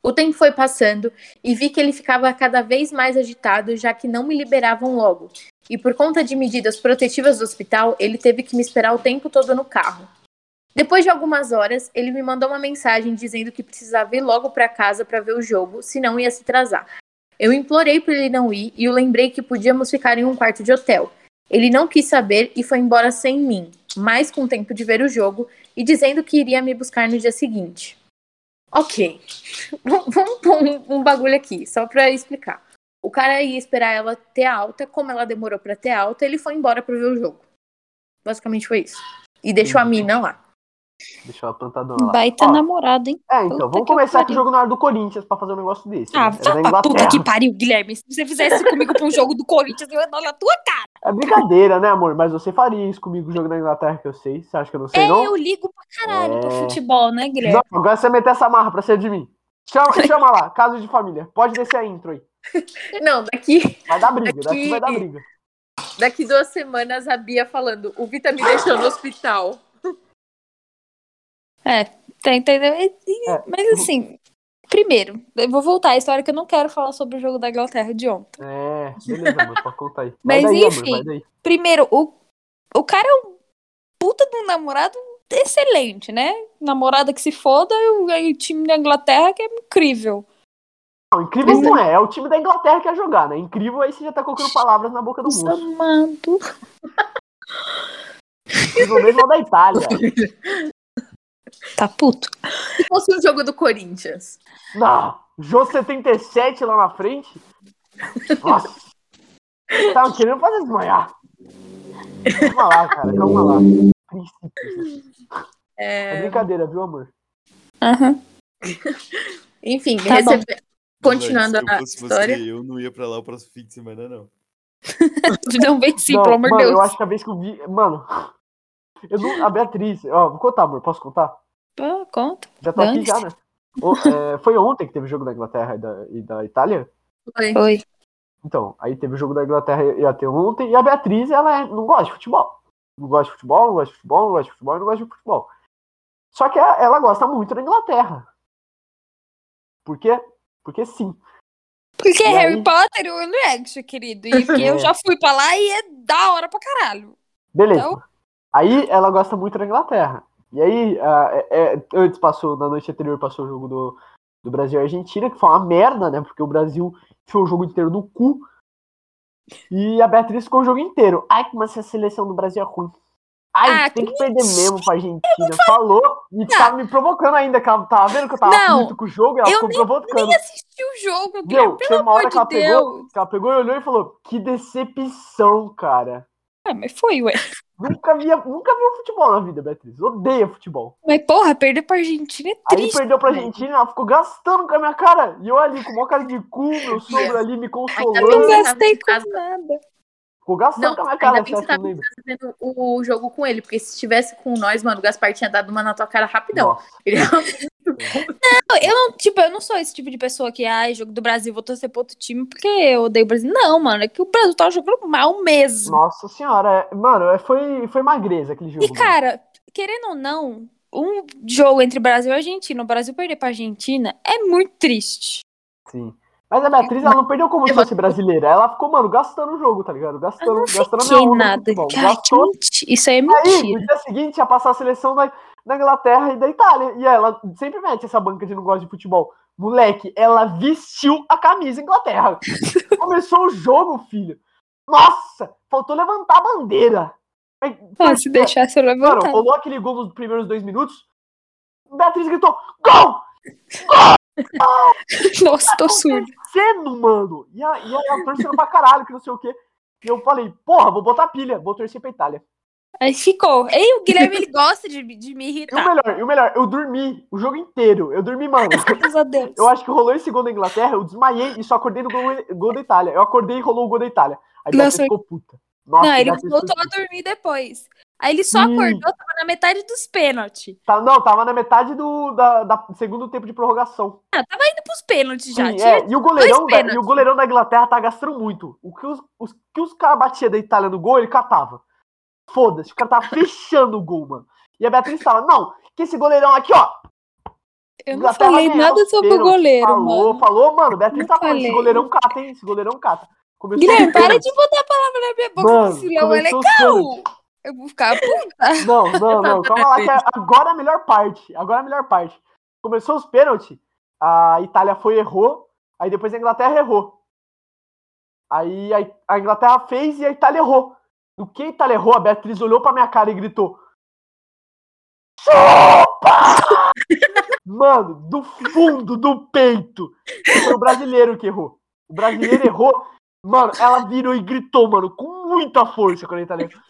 O tempo foi passando e vi que ele ficava cada vez mais agitado, já que não me liberavam logo. E por conta de medidas protetivas do hospital, ele teve que me esperar o tempo todo no carro. Depois de algumas horas, ele me mandou uma mensagem dizendo que precisava ir logo para casa para ver o jogo, senão ia se atrasar. Eu implorei para ele não ir e o lembrei que podíamos ficar em um quarto de hotel. Ele não quis saber e foi embora sem mim, mais com tempo de ver o jogo e dizendo que iria me buscar no dia seguinte. Ok, vamos pôr um, um bagulho aqui, só pra explicar. O cara ia esperar ela ter alta, como ela demorou pra ter alta, ele foi embora pra ver o jogo. Basicamente foi isso. E deixou a mina lá. Deixou a plantadora lá. Baita Ó, namorado, hein? É, então, Puta vamos começar com o jogo na hora do Corinthians pra fazer um negócio desse. Ah, né? É puta que pariu, Guilherme. Se você fizesse isso comigo pra um jogo do Corinthians, eu ia dar na tua cara. É brincadeira, né, amor? Mas você faria isso comigo, o jogo da Inglaterra, que eu sei. Você acha que eu não sei, É, não? eu ligo pra caralho pro É. futebol, né, Guilherme? Não, agora você meter essa marra pra ser de mim. Chama, chama lá, caso de família. Pode descer a intro aí. Não, daqui, Vai dar briga, daqui Aqui- vai dar briga. daqui duas semanas a Bia falando: o Vita me deixou no hospital. É, tá entendendo? E- É. Mas assim, primeiro, eu vou voltar à história que eu não quero falar sobre o jogo da Inglaterra de ontem. É, beleza, amor, pode contar aí. Mas vai daí, enfim. amor. Primeiro, o, o cara é um puta de um namorado excelente, né? Namorada que se foda e o, time da Inglaterra que é incrível. Não, incrível não é, é o time da Inglaterra que quer jogar, né? Incrível aí você já tá colocando palavras na boca do moço. Amado. Incrível mesmo é o da Itália. Tá puto. Se fosse um jogo do Corinthians. Não, Jô 77 lá na frente. Nossa. Tava querendo fazer desmanhar. Calma lá, cara, calma lá. É É, brincadeira, viu, amor? Aham. enfim, Tá recebe- continuando Mas, a fosse história. você, eu não ia pra lá o próximo fim de semana, não. Não vem sim, Não, pelo amor de Deus. eu acho que a vez que eu vi. Mano, não, a Beatriz. Ó, vou contar, amor, posso contar? Ah, conta. Já tô aqui já, né? O- é, foi ontem que teve o jogo da Inglaterra e da, e da Itália? Foi. Oi. Então, aí teve o jogo da Inglaterra e ia ter ontem, e a Beatriz, ela é- não gosta de futebol. Não gosta de futebol, não gosta de futebol, não gosta de futebol, não gosta de futebol. Só que ela gosta muito da Inglaterra. Por quê? Porque sim. Porque E aí? Harry Potter eu não é, querido. E porque eu É. já fui pra lá e é da hora pra caralho. Beleza. Então- Aí ela gosta muito da Inglaterra. E aí, ah, é- é, antes passou, na noite anterior passou o jogo do, do Brasil e Argentina, que foi uma merda, né? Porque o Brasil enfiou o jogo inteiro no cu. E a Beatriz ficou o jogo inteiro. Ai, mas essa seleção do Brasil é ruim. Ai, Ah, tem que que perder mesmo pra Argentina. Falou e tava me provocando ainda, que ela tava vendo que eu tava Não, puto com o jogo e ela eu ficou provocando. Nem assisti o jogo, Guilherme. Meu, Pelo uma hora que ela, pegou, que ela pegou e olhou e falou: Que decepção, cara. Ah, mas foi, ué. Nunca via, nunca viu futebol na vida, Beatriz. Odeia futebol. Mas, porra, perder pra Argentina é Aí triste. perdeu pra. Argentina, ela ficou gastando com a minha cara. E eu ali, com o maior cara de cu, meu sogro ali me Não bem consolando. que- gastei em casa. com nada. Ficou gastando Não, com a minha ainda cara, bem que você tá vendo o jogo com ele, porque se estivesse com nós, mano, o Gaspar tinha dado uma na tua cara rapidão. Ele é Não, eu não, tipo, eu não sou esse tipo de pessoa que, ai, jogo do Brasil, vou torcer pro outro time porque eu odeio o Brasil. Não, mano, é que o Brasil tá jogando mal mesmo. Nossa senhora, é- mano, é- foi, foi magreza aquele jogo. E, cara, querendo ou não, um jogo entre Brasil e Argentina, o Brasil perder pra Argentina é muito triste. mano. Sim. Mas a Beatriz, ela não perdeu como se fosse brasileira. Ela ficou, mano, gastando o jogo, tá ligado? Eu Gastando, não gastando a minha nada. Gastou. Isso aí é Aí, mentira. no dia seguinte, ia passar a seleção da, da Inglaterra e da Itália. E ela sempre mete essa banca de não gosta de futebol. Moleque, ela vestiu a camisa Inglaterra. Começou o jogo, filho. Nossa, faltou levantar a bandeira. Aí, Ah, se deixasse eu Mano, levantar. rolou aquele gol nos primeiros dois minutos. Beatriz gritou: Gol! Nossa, tô surdo. Sendo, mano! E a, torcendo pra caralho, que não sei o quê. E eu falei: Porra, vou botar pilha, vou torcer pra Itália. Aí ficou. Ei, o Guilherme, ele gosta de, de me E o irritar. melhor, e o melhor, eu dormi o jogo inteiro. Eu dormi, mano. Graças a Deus. Eu acho que rolou esse gol da Inglaterra, eu desmaiei e só acordei no gol, gol da Itália. Eu acordei e rolou o gol da Itália. Aí Nossa, ficou puta. Nossa, não, ele voltou a dormir depois. Aí ele só Sim. acordou, tava na metade dos pênaltis. Tá- não, tava na metade do da, da segundo tempo de prorrogação. Ah, tava indo pros pênaltis já. Sim, é, e, o goleirão da, e o goleirão da Inglaterra tá gastando muito. O que os, os, que os caras batiam da Itália no gol, ele catava. Foda-se, o cara tava fechando o gol, mano. E a Beatriz fala, não, que esse goleirão aqui, ó. Eu não falei nada sobre o pênaltis. goleiro, falou, mano. Falou, mano, Beatriz Não tá falando, esse goleirão cata, hein? Esse goleirão cata. Começou Guilherme, para de botar a palavra na minha boca, Mano, leão é legal. Eu vou ficar puta. Não, não, não. Calma lá, que agora é a melhor parte. Agora é a melhor parte. Começou os pênaltis, a Itália foi e errou, aí depois a Inglaterra errou. Aí a, a Inglaterra fez e a Itália errou. No que a Itália errou, a Beatriz olhou pra minha cara e gritou: Chupa! Mano, do fundo do peito. Foi o brasileiro que errou. O brasileiro errou. Mano, ela virou e gritou, mano, com muita força quando a Itália errou.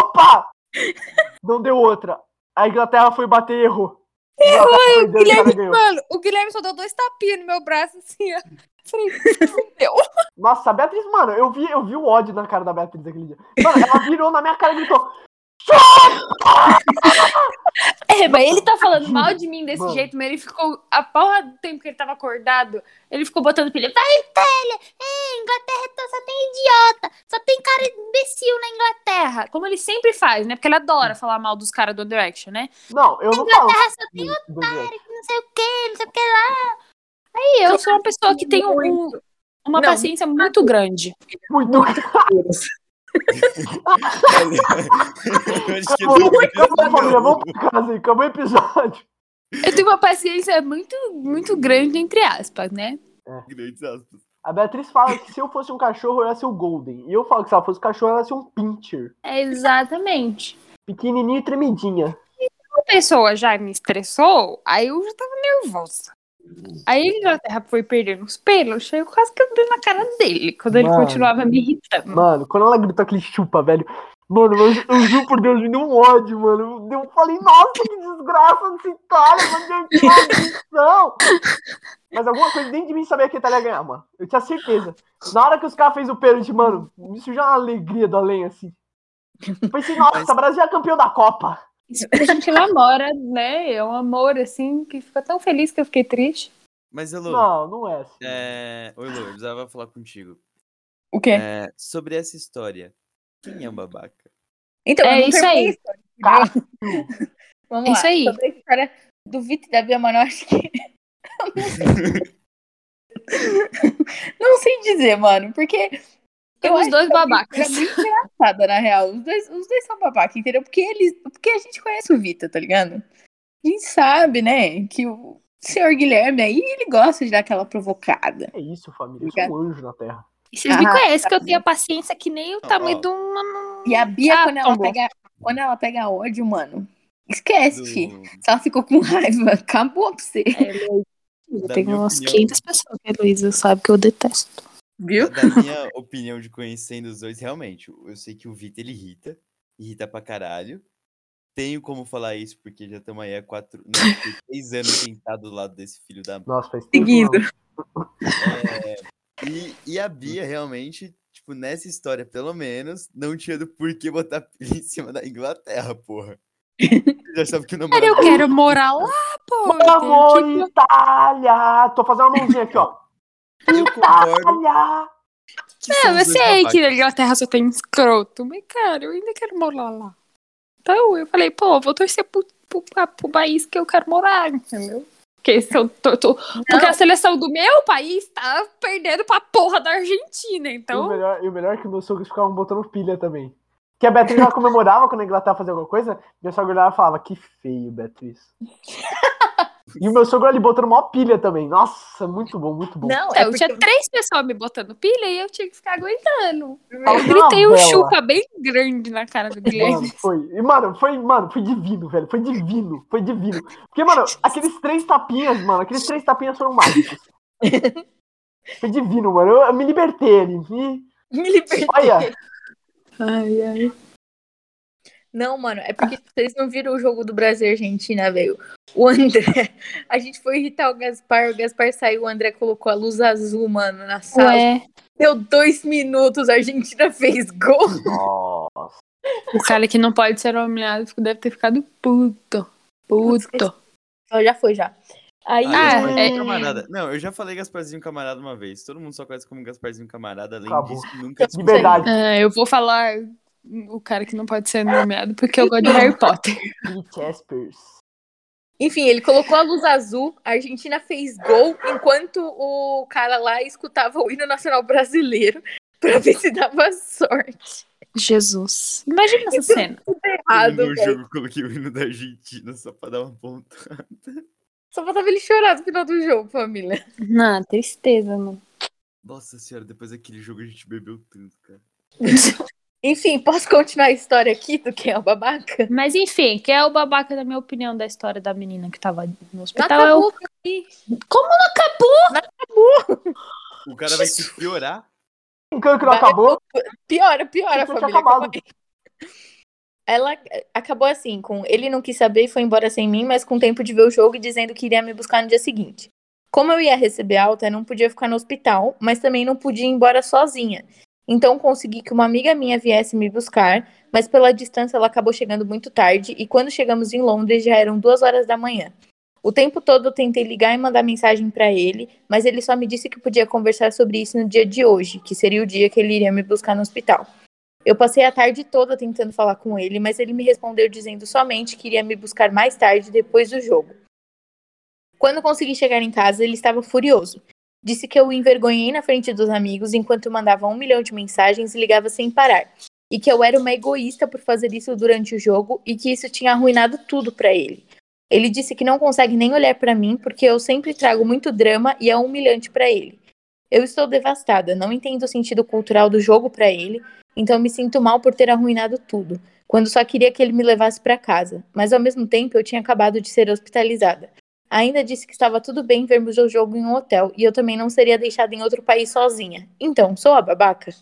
Opa! Não deu outra. A Inglaterra foi bater e errou. Errou, o Guilherme, mano, o Guilherme só deu dois tapinhas no meu braço, assim, ó. Nossa, a Beatriz, mano, eu vi, eu vi o ódio na cara da Beatriz aquele dia. Mano, ela virou na minha cara e gritou. É, mas ele tá falando mal de mim desse Mano. jeito, mas ele ficou, a porra do tempo que ele tava acordado, ele ficou botando pilha. Vai, Itália! É, Inglaterra tá- só tem idiota! Só tem cara imbecil na Inglaterra! Como ele sempre faz, né? Porque ele adora falar mal dos caras do One Direction, né? Não, eu não falo. Inglaterra só tem do- do jeito. que não sei o que, não sei o que lá. Aí eu sou uma pessoa que tem um- um- uma Não, paciência muito grande. Muito. Que Acabou, eu acabou, pra casa o episódio. Eu tenho uma paciência muito, muito grande, entre aspas, né? grandes aspas. A Beatriz fala que se eu fosse um cachorro, eu ia ser o Golden. E eu falo que se ela fosse um cachorro, ela ia ser um Pincher. É exatamente. Pequenininho e tremidinha. a pessoa já me estressou, aí eu já tava nervosa. Aí a Inglaterra foi perdendo os pelos, eu quase que eu dei na cara dele, quando ele Mano. continuava me irritando. Mano, quando ela gritou aquele chupa, velho. Mano, eu, eu juro por Deus, me deu um ódio, mano. Eu falei, nossa, que desgraça dessa Itália, mano. Que maldição. Mas alguma coisa dentro de mim sabia que a Itália ia ganhar, mano. Eu tinha certeza. Na hora que os caras fez o pênalti, mano, me surgiu uma alegria do além, assim. Eu pensei, nossa, o Brasil é campeão da Copa. A gente namora, né? É um amor, assim, que fica tão feliz que eu fiquei triste. Mas, Elô, Não, não é assim. é... Oi, Elô, eu precisava falar contigo. O quê? É, sobre essa história. Quem é o babaca? Então, É isso aí. a história, Cara, entendeu? Vamos É lá. isso aí. Sobre a história do Vitor e da Bia, mano, eu acho que. não sei dizer, mano, porque. Eu acho dois a babacas. É muito engraçada, na real. Os dois, os dois são babacas, entendeu? Porque eles. Porque a gente conhece o Vitor, tá ligado? A gente sabe, né, que o senhor Guilherme aí, ele gosta de dar aquela provocada. é isso, família. Eu sou um anjo na Terra. E vocês me Ah, conhecem que eu tenho a paciência que nem o tamanho ó. de uma. E a Bia, Ah, quando, ela pega, quando ela pega ódio, mano, esquece. Do- Se ela ficou com raiva, acabou pra você. Eu Da tenho umas opinião. 500 pessoas que a Heloísa sabe que eu detesto. Viu? Da minha opinião de conhecendo os dois, realmente, eu sei que o Vitor ele irrita, irrita pra caralho. Tenho como falar isso porque já estamos aí há quatro, não, foi três anos sentado do lado desse filho da Nossa, faz. Seguido. não. É, e, e a Bia realmente, tipo, nessa história, pelo menos, não tinha do porquê botar pilha em cima da Inglaterra, porra. Já sabe que o namorado. Eu quero morar lá, pô. eu Amor, tenho que- Itália! Tô fazendo uma mãozinha aqui, ó. Eu concordo Itália! que É, são eu sei que na. Inglaterra só tem escroto, mas, cara, eu ainda quero morar lá. Então, eu falei, pô, vou torcer pro, pro, pro país que eu quero morar, entendeu? Porque, se eu tô, tô- porque a seleção do meu país tá perdendo pra porra da Argentina, E o então... melhor, e o melhor é que meus sogros ficavam botando pilha também. Que a Beatriz ela comemorava quando a Inglaterra fazia alguma coisa, meu sogro olhava e falava, que feio, Beatriz. e o meu sogro ali botando mó pilha também. Nossa, muito bom, muito bom. Não, Então, é eu tinha três pessoas me botando pilha e eu tinha que ficar aguentando. Eu é uma gritei um chupa bem grande na cara do Guilherme. Mano, foi. E, mano, foi, mano, foi divino, velho. Foi divino, foi divino. Porque, mano, aqueles três tapinhas, mano, aqueles três tapinhas foram mágicos. Foi divino, mano. Eu, eu me libertei ali. Me... Me libertei. Olha, Ai, ai. Não, mano, é porque vocês não viram o jogo do Brasil e Argentina, velho. O André, a gente foi irritar o Gaspar, o Gaspar saiu, o André colocou a luz azul, mano, na sala. Ué, Deu dois minutos, a Argentina fez gol. Nossa. o cara que não pode ser nomeado deve ter ficado puto. Puto. Então, já foi, já. Aí, Ah, Gasparzinho é- camarada. Não, eu já falei Gasparzinho camarada uma vez. Todo mundo só conhece como Gasparzinho camarada. Além Acabou. disso, nunca. Liberdade. Ah, eu vou falar o cara que não pode ser nomeado porque eu gosto de Harry Potter. E Jaspers. enfim, ele colocou a luz azul, a Argentina fez gol, enquanto o cara lá escutava o hino nacional brasileiro pra ver se dava sorte. Jesus. Imagina essa cena. Tudo Eu errado, no jogo coloquei o hino da Argentina só pra dar uma ponta. Só faltava ele chorar no final do jogo, família. Não, tristeza, mano. Nossa senhora, depois daquele jogo a gente bebeu tanto, cara. Enfim, posso continuar a história aqui do quem é o babaca? Mas enfim, quem é o babaca, na minha opinião, da história da menina que tava no Não hospital? É o... acabou. Como não acabou? O cara vai se piorar. Brincando que não Vai- acabou? Piora, piora, que tinha família. acabado. Ela eh, acabou assim, com ele não quis saber e foi embora sem mim, mas com tempo de ver o jogo e dizendo que iria me buscar no dia seguinte. Como eu ia receber alta, eu não podia ficar no hospital, mas também não podia ir embora sozinha. Então consegui que uma amiga minha viesse me buscar, mas pela distância ela acabou chegando muito tarde e quando chegamos em Londres já eram duas horas da manhã. O tempo todo eu tentei ligar e mandar mensagem pra ele, mas ele só me disse que podia conversar sobre isso no dia de hoje, que seria o dia que ele iria me buscar no hospital. Eu passei a tarde toda tentando falar com ele, mas ele me respondeu dizendo somente que iria me buscar mais tarde, depois do jogo. Quando consegui chegar em casa, ele estava furioso. Disse que eu o envergonhei na frente dos amigos enquanto mandava um milhão de mensagens e ligava sem parar. E que eu era uma egoísta por fazer isso durante o jogo e que isso tinha arruinado tudo pra ele. Ele disse que não consegue nem olhar pra mim porque eu sempre trago muito drama e é humilhante pra ele. Eu estou devastada, não entendo o sentido cultural do jogo pra ele, então me sinto mal por ter arruinado tudo, quando só queria que ele me levasse pra casa, mas ao mesmo tempo eu tinha acabado de ser hospitalizada. Ainda disse que estava tudo bem vermos o jogo em um hotel e eu também não seria deixada em outro país sozinha. Então, sou a babaca?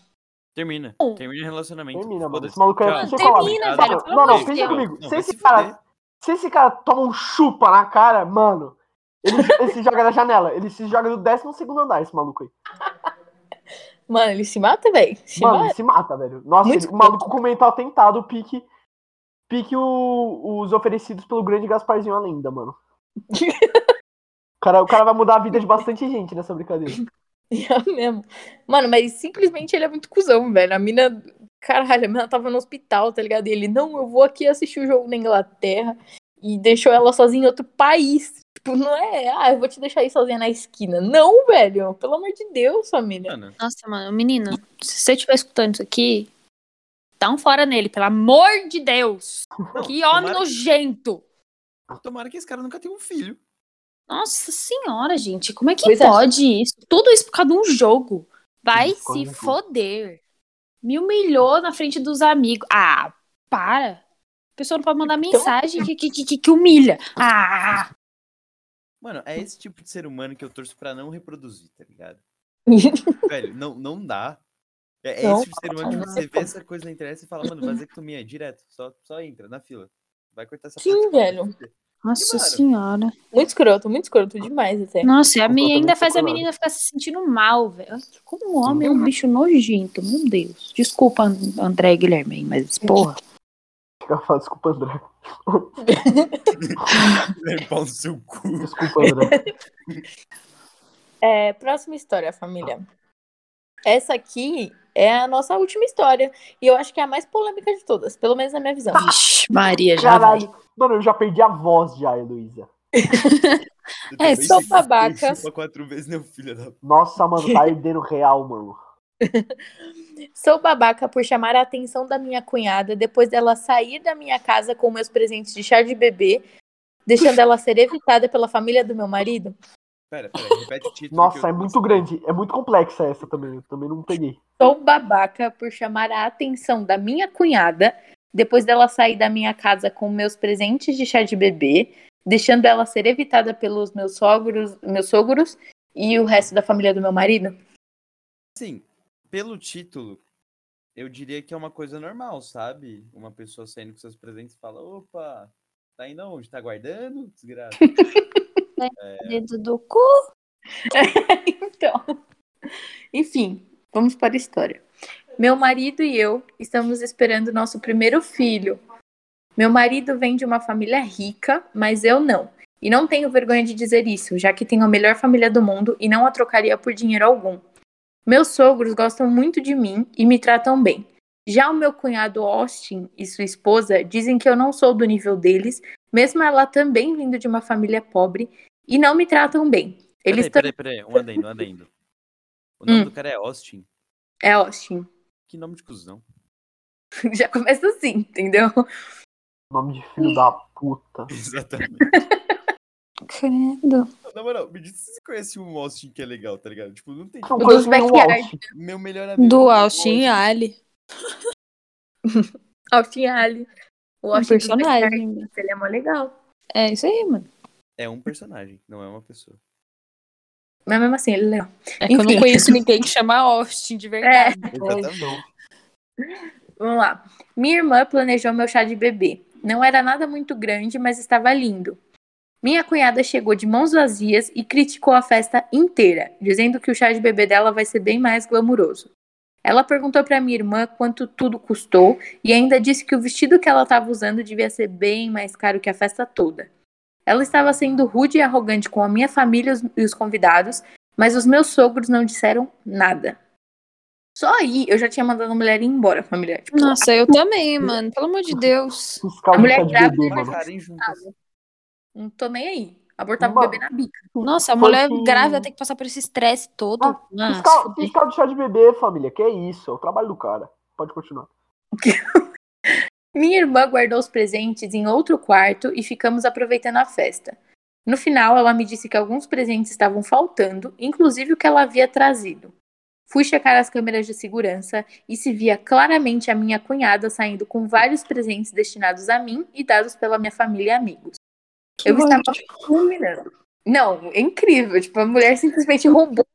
Termina. Termina o relacionamento. Termina, mano. Esse maluco é um termina, velho, não, Não, pensa comigo. Não, Se esse se cara, se esse cara toma um chupa na cara, mano, ele, ele se joga da janela. Ele se joga do 12 segundo andar, esse maluco aí. Mano, ele se mata, velho? Se Mano, mata. ele se mata, velho. Nossa, Muito ele- o maluco com mental tentado, pique, pique o- os oferecidos pelo grande Gasparzinho a lenda, mano. O cara, o cara vai mudar a vida de bastante gente nessa brincadeira. É mesmo. Mano, mas simplesmente ele é muito cuzão, velho. A mina. Caralho, a mina tava no hospital, tá ligado? E ele, não, eu vou aqui assistir o jogo na Inglaterra. E deixou ela sozinha em outro país. Tipo, não é, ah, eu vou te deixar aí sozinha na esquina. Não, velho. Pelo amor de Deus, família. Nossa, mano, menina, se você estiver escutando isso aqui, dá um fora nele, pelo amor de Deus. não, Que homem tomara, nojento. Tomara que esse cara nunca tenha um filho. Nossa senhora, gente, como é que Pois é. pode isso? Tudo isso por causa de um jogo. Vai se jogo. foder. Me humilhou na frente dos amigos. Ah, para. A pessoa não pode mandar Então- mensagem que, que, que, que humilha. Ah, Mano, é esse tipo de ser humano que eu torço pra não reproduzir, tá ligado? Velho, não, não dá. É, é Não, esse tipo de ser humano que você é vê essa coisa na internet e fala, mano, vasectomia, direto. Só, só entra na fila. Vai cortar essa Sim, parte, velho. nossa mano? senhora. Muito escroto, muito escroto demais até. Nossa, e a minha Completamente ainda faz a menina ficar se sentindo mal, velho. Como um homem é um bicho nojento, meu Deus. Desculpa, And- André e Guilherme, mas porra. Eu falo, desculpa, André. Vai pau no seu cu. Desculpa, André. É, próxima história, família. Essa aqui é a nossa última história. E eu acho que é a mais polêmica de todas, pelo menos na minha visão. Vixe, Maria, já vai. Caralho. Mano, eu já perdi a voz já, Heloísa. É, sou babaca. Quatro vezes, meu filho da... Nossa, mano, tá ardendo real, mano. Sou babaca por chamar a atenção da minha cunhada depois dela sair da minha casa com meus presentes de chá de bebê, deixando ela ser evitada pela família do meu marido. Pera, pera, repete o título. Nossa, eu- é muito grande. É muito complexa essa também. Eu também não peguei. Sou babaca por chamar a atenção da minha cunhada depois dela sair da minha casa com meus presentes de chá de bebê, deixando ela ser evitada pelos meus sogros, meus sogros e o resto da família do meu marido. Sim, pelo título, eu diria que é uma coisa normal, sabe? Uma pessoa saindo com seus presentes e fala, opa, tá indo aonde? Tá guardando? Desgraça. Dedo do cu. Então, enfim, vamos para a história. Meu marido e eu estamos esperando nosso primeiro filho. Meu marido vem de uma família rica, mas eu não. E não tenho vergonha de dizer isso, já que tenho a melhor família do mundo e não a trocaria por dinheiro algum. Meus sogros gostam muito de mim e me tratam bem. Já o meu cunhado Austin e sua esposa dizem que eu não sou do nível deles, mesmo ela também vindo de uma família pobre, e não me tratam bem. Eles Peraí, peraí, peraí, um adendo, um adendo. O nome Hum. do cara é Austin. É Austin. Que nome de cuzão. Já começa assim, entendeu? Nome de filho da puta. Exatamente. Credo. Na moral, me diz se você conhece um Austin que é legal, tá ligado? Tipo, não tem. Não dos backyard. Austin. Meu melhor amigo. Do Austin e Ali. Austin Ali. O Um Austin dos personagem. Backyard, ele é mó legal. É isso aí, mano. É um personagem, não é uma pessoa. Mas mesmo assim, ele é legal. É que eu não Enfim. conheço ninguém que chama Austin de verdade. Exatamente. Vamos lá. Minha irmã planejou meu chá de bebê. Não era nada muito grande, mas estava lindo. Minha cunhada chegou de mãos vazias e criticou a festa inteira, dizendo que o chá de bebê dela vai ser bem mais glamuroso. Ela perguntou para minha irmã quanto tudo custou e ainda disse que o vestido que ela estava usando devia ser bem mais caro que a festa toda. Ela estava sendo rude e arrogante com a minha família e os- os convidados, mas os meus sogros não disseram nada. Só aí eu já tinha mandado a mulher ir embora, família. Tipo, Nossa, eu também, mano. Pelo amor de Deus. A mulher grávida não tô nem aí. Abortava o bebê na bica. Nossa, a Foi mulher que- grávida tem que passar por esse estresse todo. Ah, Nossa, Fiscal, fiscal de chá de bebê, família. Que é isso? É o trabalho do cara. Pode continuar. Minha irmã guardou os presentes em outro quarto e ficamos aproveitando a festa. No final, ela me disse que alguns presentes estavam faltando, inclusive o que ela havia trazido. Fui checar as câmeras de segurança e se via claramente a minha cunhada saindo com vários presentes destinados a mim e dados pela minha família e amigos. Que Eu estava fulminando. Não, é incrível. Tipo, a mulher simplesmente roubou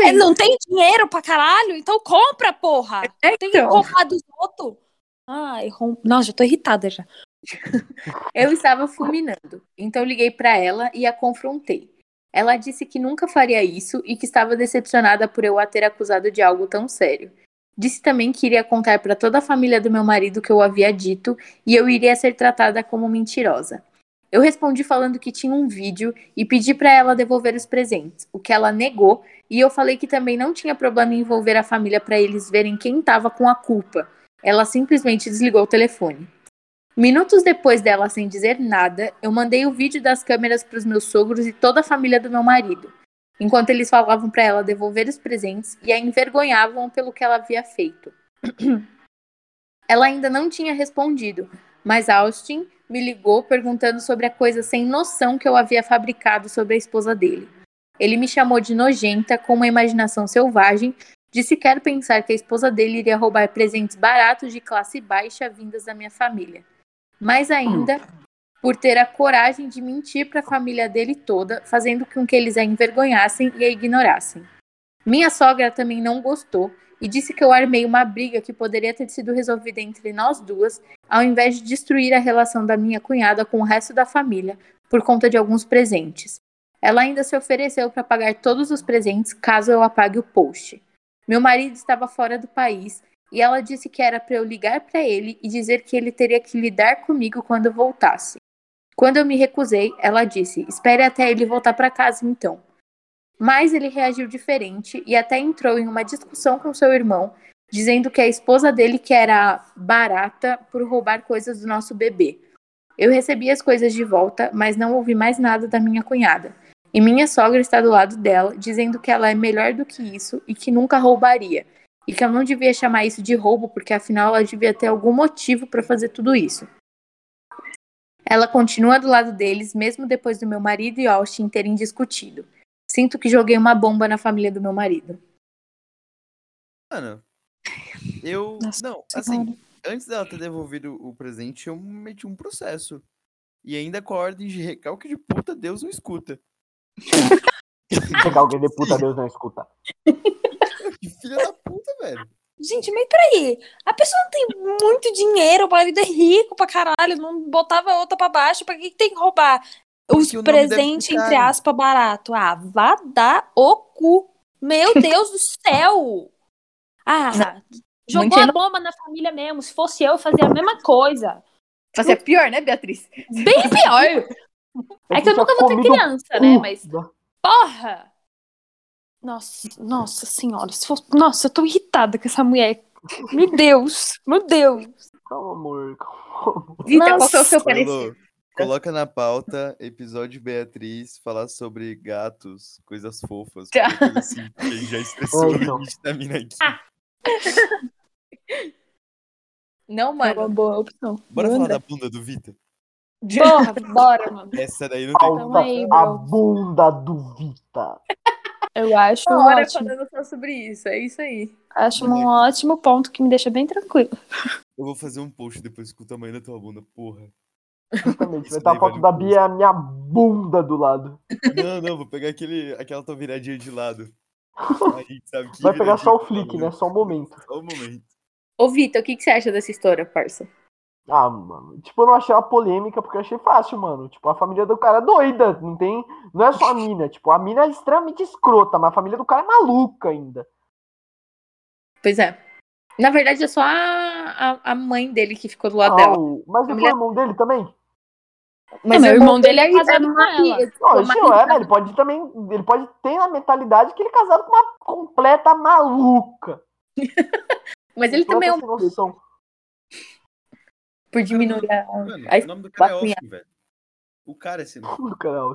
É, não tem dinheiro pra caralho? Então compra, porra! É, Tem que então. roubar dos outros. Ai, rom... Nossa, já tô irritada já. Eu estava fulminando, então liguei para ela e a confrontei. Ela disse que nunca faria isso e que estava decepcionada por eu a ter acusado de algo tão sério. Disse também que iria contar para toda a família do meu marido que eu havia dito e eu iria ser tratada como mentirosa. Eu respondi falando que tinha um vídeo e pedi para ela devolver os presentes, o que ela negou, e eu falei que também não tinha problema em envolver a família para eles verem quem estava com a culpa. Ela simplesmente desligou o telefone. Minutos depois dela, sem dizer nada, eu mandei o vídeo das câmeras para os meus sogros e toda a família do meu marido, enquanto eles falavam para ela devolver os presentes e a envergonhavam pelo que ela havia feito. ela ainda não tinha respondido, mas Austin me ligou perguntando sobre a coisa sem noção que eu havia fabricado sobre a esposa dele. Ele me chamou de nojenta, com uma imaginação selvagem, de sequer pensar que a esposa dele iria roubar presentes baratos de classe baixa vindas da minha família. Mais ainda, por ter a coragem de mentir para a família dele toda, fazendo com que eles a envergonhassem e a ignorassem. Minha sogra também não gostou e disse que eu armei uma briga que poderia ter sido resolvida entre nós duas, ao invés de destruir a relação da minha cunhada com o resto da família por conta de alguns presentes. Ela ainda se ofereceu para pagar todos os presentes caso eu apague o post. Meu marido estava fora do país e ela disse que era para eu ligar para ele e dizer que ele teria que lidar comigo quando voltasse. Quando eu me recusei, ela disse: Espere até ele voltar para casa então. Mas ele reagiu diferente e até entrou em uma discussão com seu irmão, dizendo que a esposa dele que era barata por roubar coisas do nosso bebê. Eu recebi as coisas de volta, mas não ouvi mais nada da minha cunhada. E minha sogra está do lado dela, dizendo que ela é melhor do que isso e que nunca roubaria. E que eu não devia chamar isso de roubo, porque afinal ela devia ter algum motivo para fazer tudo isso. Ela continua do lado deles, mesmo depois do meu marido e Austin terem discutido. Sinto que joguei uma bomba na família do meu marido. Mano, eu. Nossa não, assim, antes dela ter devolvido o presente, eu meti um processo. E ainda com a ordem de recalque de puta, Deus não escuta. Pegar alguém de puta, Deus não escuta. Que filha da puta, velho. Gente, mas peraí. A pessoa não tem muito dinheiro, o marido é rico pra caralho, não botava outra pra baixo, pra que, que tem que roubar? Os presentes, entre aspas, barato. Ah, vá dar o cu. Meu Deus do céu! Ah, jogou Muito a bomba na família mesmo. Se fosse eu, eu fazia a mesma coisa. É pior, né, Beatriz? Bem pior. É que eu nunca vou ter criança, né? Mas, porra! Nossa, nossa senhora. Se fosse... Nossa, eu tô irritada com essa mulher. Meu Deus, meu Deus. Calma, amor. Calma. Vita, qual que é o Nossa. seu Alô, parecer? coloca na pauta episódio Beatriz falar sobre gatos, coisas fofas, coisa assim, que já expressou É, o então. limite da mina aqui. Não, É uma mano. boa opção. Bora falar da bunda do Vita? Porra, bora, mano. Essa daí não tem Tamo aí, a bro. bunda do Vita. Eu acho Uma hora ótimo. falando só sobre isso, é isso aí. Acho um ótimo ponto que me deixa bem tranquilo. Eu vou fazer um post depois com o tamanho da tua bunda, porra. Justamente. Isso Vai estar a foto vale da Bia, a minha bunda do lado. Não, não, vou pegar aquele, aquela tua viradinha de lado. Aí, sabe, que Vai pegar só o flick, né? Só o momento. Só o momento. Ô, Vitor, o que, que você acha dessa história, parça? Ah, mano. Tipo, eu não achei uma polêmica porque eu achei fácil, mano. Tipo, a família do cara é doida. Não tem. Não é só a mina. Tipo, a mina é extremamente escrota, mas a família do cara é maluca ainda. Pois é. Na verdade, é só a, a, a mãe dele que ficou do lado Não, dela. mas não foi o irmão dele também? Mas Não, o irmão dele é tá casado com ela. Não, uma isso não é, né? Ele pode também. Ele pode ter a mentalidade que ele é casado com uma completa maluca. Mas ele também é um noção. Por diminuir a, Mano, a o nome do cara é. Austin, velho. O cara é assim. Do canal.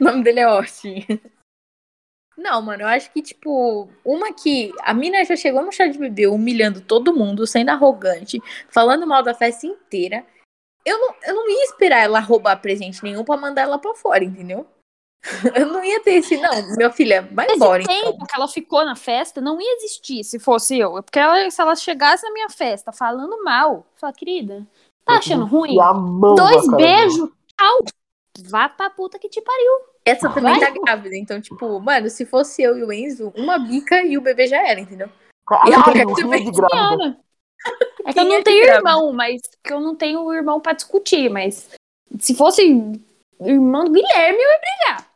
O nome dele é Austin. Não, mano, eu acho que, tipo, uma que a mina já chegou no chá de bebê humilhando todo mundo, sendo arrogante, falando mal da festa inteira. Eu não, eu não ia esperar ela roubar presente nenhum pra mandar ela pra fora, entendeu? Eu não ia ter esse, não, minha filha, vai Esse embora. tempo Então. que ela ficou na festa não ia existir se fosse eu. Porque ela, se ela chegasse na minha festa falando mal, fala, querida, tá achando ruim? E Dois beijos, tchau. Vá pra puta que te pariu. Essa também Vai. tá grávida, então, tipo, mano, se fosse eu e o Enzo, uma bica e o bebê já era, entendeu? Caralho, Eu rinha também de grávida. Senhora. É que eu é não que tenho irmão, mas que eu não tenho irmão pra discutir, mas se fosse irmão do Guilherme, eu ia brigar.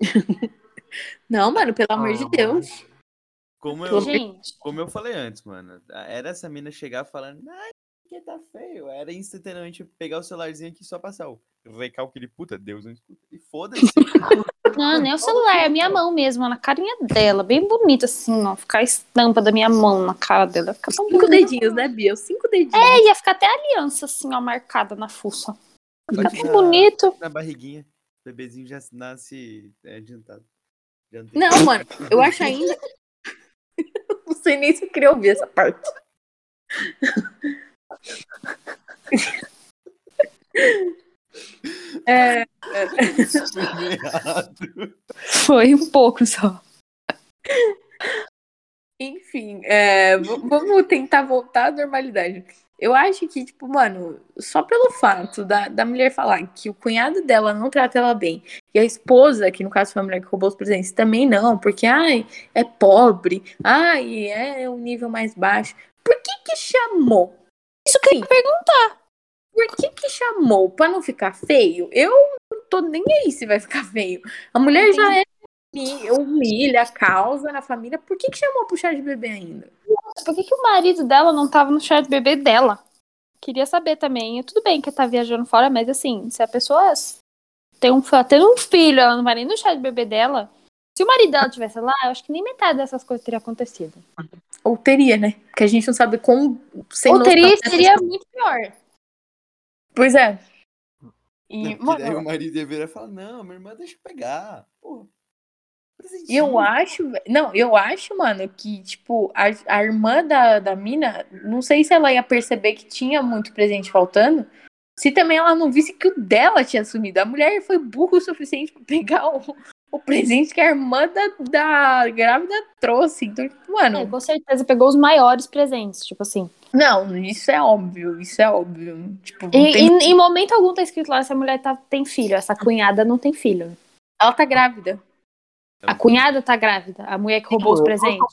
Não, mano, pelo amor Ah, de mano. Deus. Como eu, Gente, como eu falei antes, mano. Era essa mina chegar falando, ai, que tá feio. Era instantaneamente pegar o celularzinho aqui e só passar o recalque de puta, Deus não escuta. E foda-se. não, nem o celular, é a minha mão mesmo, na carinha dela, bem bonita assim, ó. Ficar a estampa da minha mão na cara dela. Fica tão Cinco bonita. dedinhos, né, Bia? Cinco dedinhos. É, ia ficar até aliança assim, ó, marcada na fuça. Fica tão na- bonito. Na barriguinha. O bebezinho já nasce é, adiantado. Não, mano, eu acho ainda. não sei nem se eu queria ouvir essa parte. É, Foi um pouco só. enfim, é, vamos tentar voltar à normalidade. Eu acho que, tipo, mano, só pelo fato da, da mulher falar que o cunhado dela não trata ela bem, e a esposa, que no caso foi a mulher que roubou os presentes, também não, porque, ai, é pobre, ai, é um nível mais baixo. Por que que chamou? Isso que eu ia perguntar. Por que que chamou? Pra não ficar feio? Eu não tô nem aí se vai ficar feio. A mulher já é humi- humilha, causa na família. Por que que chamou pro chá de bebê ainda? Por que, que o marido dela não tava no chá de bebê dela? Queria saber também. Tudo bem que tá viajando fora, mas assim, se a pessoa tem um, tendo um filho, ela não vai nem no chá de bebê dela. Se o marido dela tivesse lá, eu acho que nem metade dessas coisas teria acontecido. Ou teria, né? Porque a gente não sabe como. Sem Ou teria, seria pessoa. muito pior. Pois é. E, Não, porque daí o mano, marido ia virar e falar, não, minha irmã deixa eu pegar. Porra. Eu acho. Não, eu acho, mano, que, tipo, a, a irmã da, da mina, não sei se ela ia perceber que tinha muito presente faltando. Se também ela não visse que o dela tinha sumido. A mulher foi burro o suficiente pra pegar o, o presente que a irmã da, da grávida trouxe. Então, tipo, mano, É, com certeza pegou os maiores presentes, tipo assim. não, isso é óbvio, isso é óbvio. Tipo, E, tem- em, em momento algum tá escrito lá, essa mulher tá, tem filho, essa cunhada não tem filho. ela tá grávida. A cunhada tá grávida, a mulher que roubou os presentes.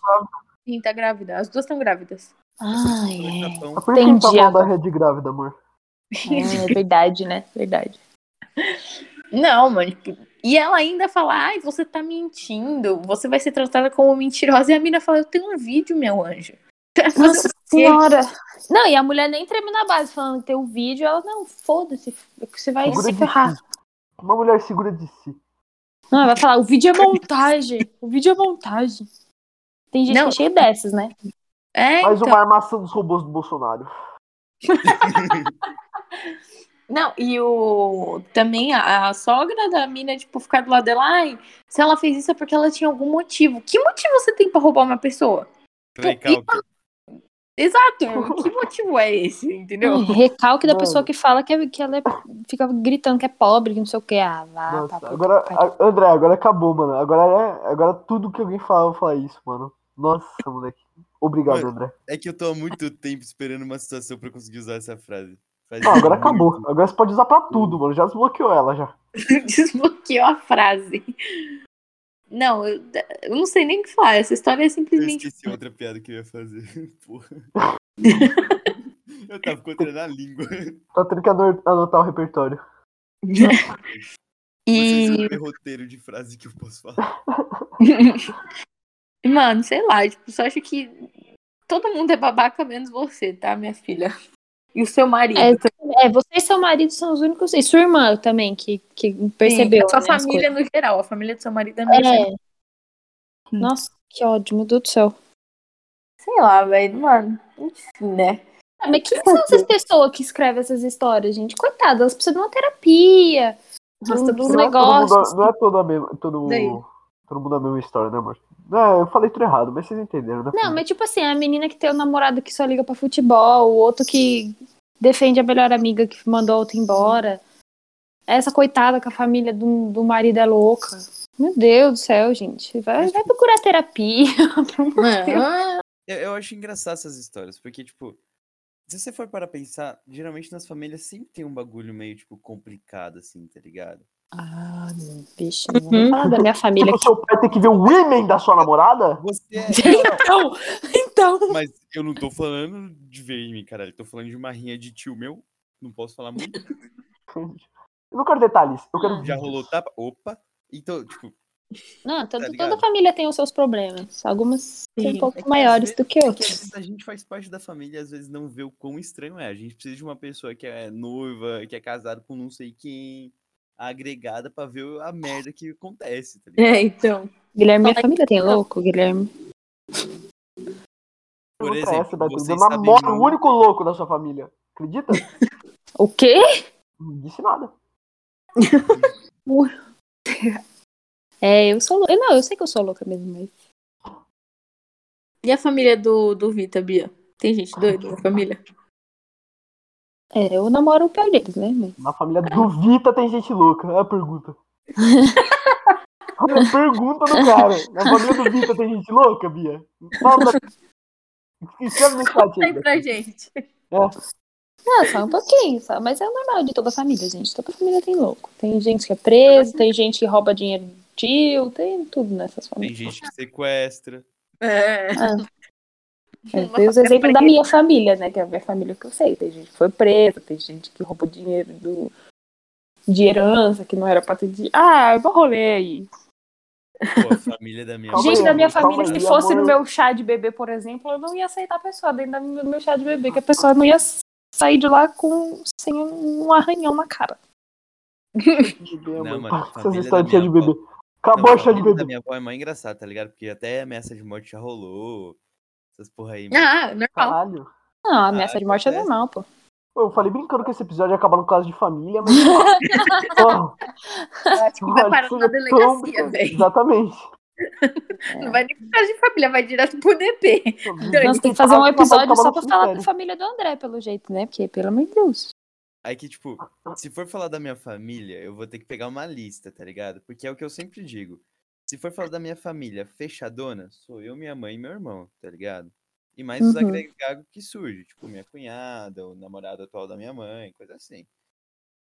Sim, tá grávida. As duas estão grávidas. Ai, Dois é. É por que tá falando da rede grávida, amor. É verdade, né? Verdade. Não, mano. E ela ainda fala, ai, você tá mentindo. Você vai ser tratada como mentirosa. E a mina fala, eu tenho um vídeo, meu anjo. Nossa senhora. Não, e a mulher nem treme na base falando que tem um vídeo. Ela, não, foda-se. Você vai Segura se ferrar. si. Uma mulher segura de si. Não, ela vai falar, o vídeo é montagem. O vídeo é montagem. Tem gente Não. que é cheio dessas, né? É, Mais então. uma armação dos robôs do Bolsonaro. Não, e o também a, a sogra da mina, tipo, ficar do lado dela, ai, se ela fez isso é porque ela tinha algum motivo. Que motivo você tem pra roubar uma pessoa? Recalque. Exato, que motivo é esse, entendeu? Recalque da pessoa que fala que, é- que ela é- fica gritando que é pobre, que não sei o que. Ah, vá, Nossa, puta agora, a- André, agora acabou, mano. Agora é, agora tudo que alguém fala, eu vou falar isso, mano. Nossa, moleque. Obrigado, Mano, André. É que eu tô há muito tempo esperando uma situação pra conseguir usar essa frase. Faz Não, agora muito. acabou. Agora você pode usar pra tudo, mano. Já desbloqueou ela já. Desbloqueou a frase. Não, eu, eu não sei nem o que falar. Essa história é Eu simplesmente. esqueci outra piada que eu ia fazer. Porra. Eu tava encontrando a língua. Tá tendo que ano- anotar o repertório. Vocês E, ver roteiro de frase que eu posso falar. mano, sei lá, tipo, só acho que todo mundo é babaca menos você, tá, minha filha? E o seu marido. É. É, você e seu marido são os únicos. E sua irmã também, que, que percebeu. a sua né, família no geral, a família do seu marido é meio. coisas. É. Nossa, que ódio, meu Deus do céu. Sei lá, velho, mano. Enfim, né? Ah, mas quem são essas pessoas que escrevem essas histórias, gente? Coitadas, elas precisam de uma terapia, um, Nossa, de um Não é todo negócio. mundo- não é todo, a mesma, todo, todo mundo a mesma história, né, amor? É, eu falei tudo errado, mas vocês entenderam, né? Não, mas tipo assim, a menina que tem o namorado que só liga pra futebol, o outro que defende a melhor amiga que mandou a outra embora. Essa coitada que a família do, do marido é louca. Meu Deus do céu, gente. Vai, vai procurar terapia. Mano, Eu, eu acho engraçado essas histórias, porque, tipo, se você for para pensar, geralmente nas famílias sempre tem um bagulho meio, tipo, complicado, assim, tá ligado? Ah, bicho, não vou falar da minha família Tipo, seu pai tem que ver o women da sua namorada? Você é. Então, então. Mas eu não tô falando de ver em caralho. Tô falando de uma rinha de tio meu. Não posso falar muito. Eu não quero detalhes, eu quero Já vídeos. rolou tapa. Opa! Então, tipo, Não, todo- Tá toda família tem os seus problemas. Algumas são um pouco É que às maiores vezes- do que é que às outras. vezes a gente faz parte da família e às vezes não vê o quão estranho é. A gente precisa de uma pessoa que é noiva, que é casada com não sei quem, agregada pra ver a merda que acontece, tá ligado? é, então. Guilherme, minha família tem louco, Guilherme. Por exemplo, Eu sabem namoro o único louco da sua família. Acredita? O quê? Não disse nada. É, eu sou louca. Não, eu sei que eu sou louca mesmo, mas. E a família do, do Vita, Bia? Tem gente doida na família? É, eu namoro deles, né? Mas... Na família do Vita tem gente louca. É a pergunta. Olha a pergunta do cara. Na família do Vita tem gente louca, Bia? Fala. Escreve no chat Aí pra gente. Não, só um pouquinho, só. Mas é o normal de toda família, gente. Toda família tem louco. Tem gente que é preso, tem gente que rouba dinheiro do tio, tem tudo nessas Tem famílias. gente que sequestra. É. É, tem os exemplos da minha família, né? Que é a minha família que eu sei. Tem gente que foi presa, tem gente que roubou dinheiro do... de herança, que não era pra ter dinheiro. Ah, eu rolê aí. Pô, a família da minha gente da minha calma família, se fosse amor. no meu chá de bebê, por exemplo, eu não ia aceitar a pessoa dentro da- do meu chá de bebê, que a pessoa não ia sair de lá com sem um arranhão na cara. Bebê, Não, mano. Essas família histórias da de bebê. Não, Acabou a a chá de família da bebê. minha avó é mais engraçada, tá ligado? Porque até ameaça de morte já rolou. Essas porra aí. mano. Ah, normal. Caralho. Não, a ameaça Ah, de morte é normal, pô. Pô, Eu falei brincando que esse episódio ia acabar no caso de família, mas. Acho que vai parar na delegacia, velho. Exatamente. Não vai nem pro caso de família, vai direto pro DP. Nós tem que fazer um episódio só pra falar da família do André, pelo jeito, né? Porque, pelo amor de Deus. Aí que, tipo, se for falar da minha família, eu vou ter que pegar uma lista, tá ligado? Porque é o que eu sempre digo. Se for falar da minha família fechadona, sou eu, minha mãe e meu irmão, tá ligado? E mais os Uhum. agregados que surgem, tipo, minha cunhada, o namorado atual da minha mãe, coisa assim.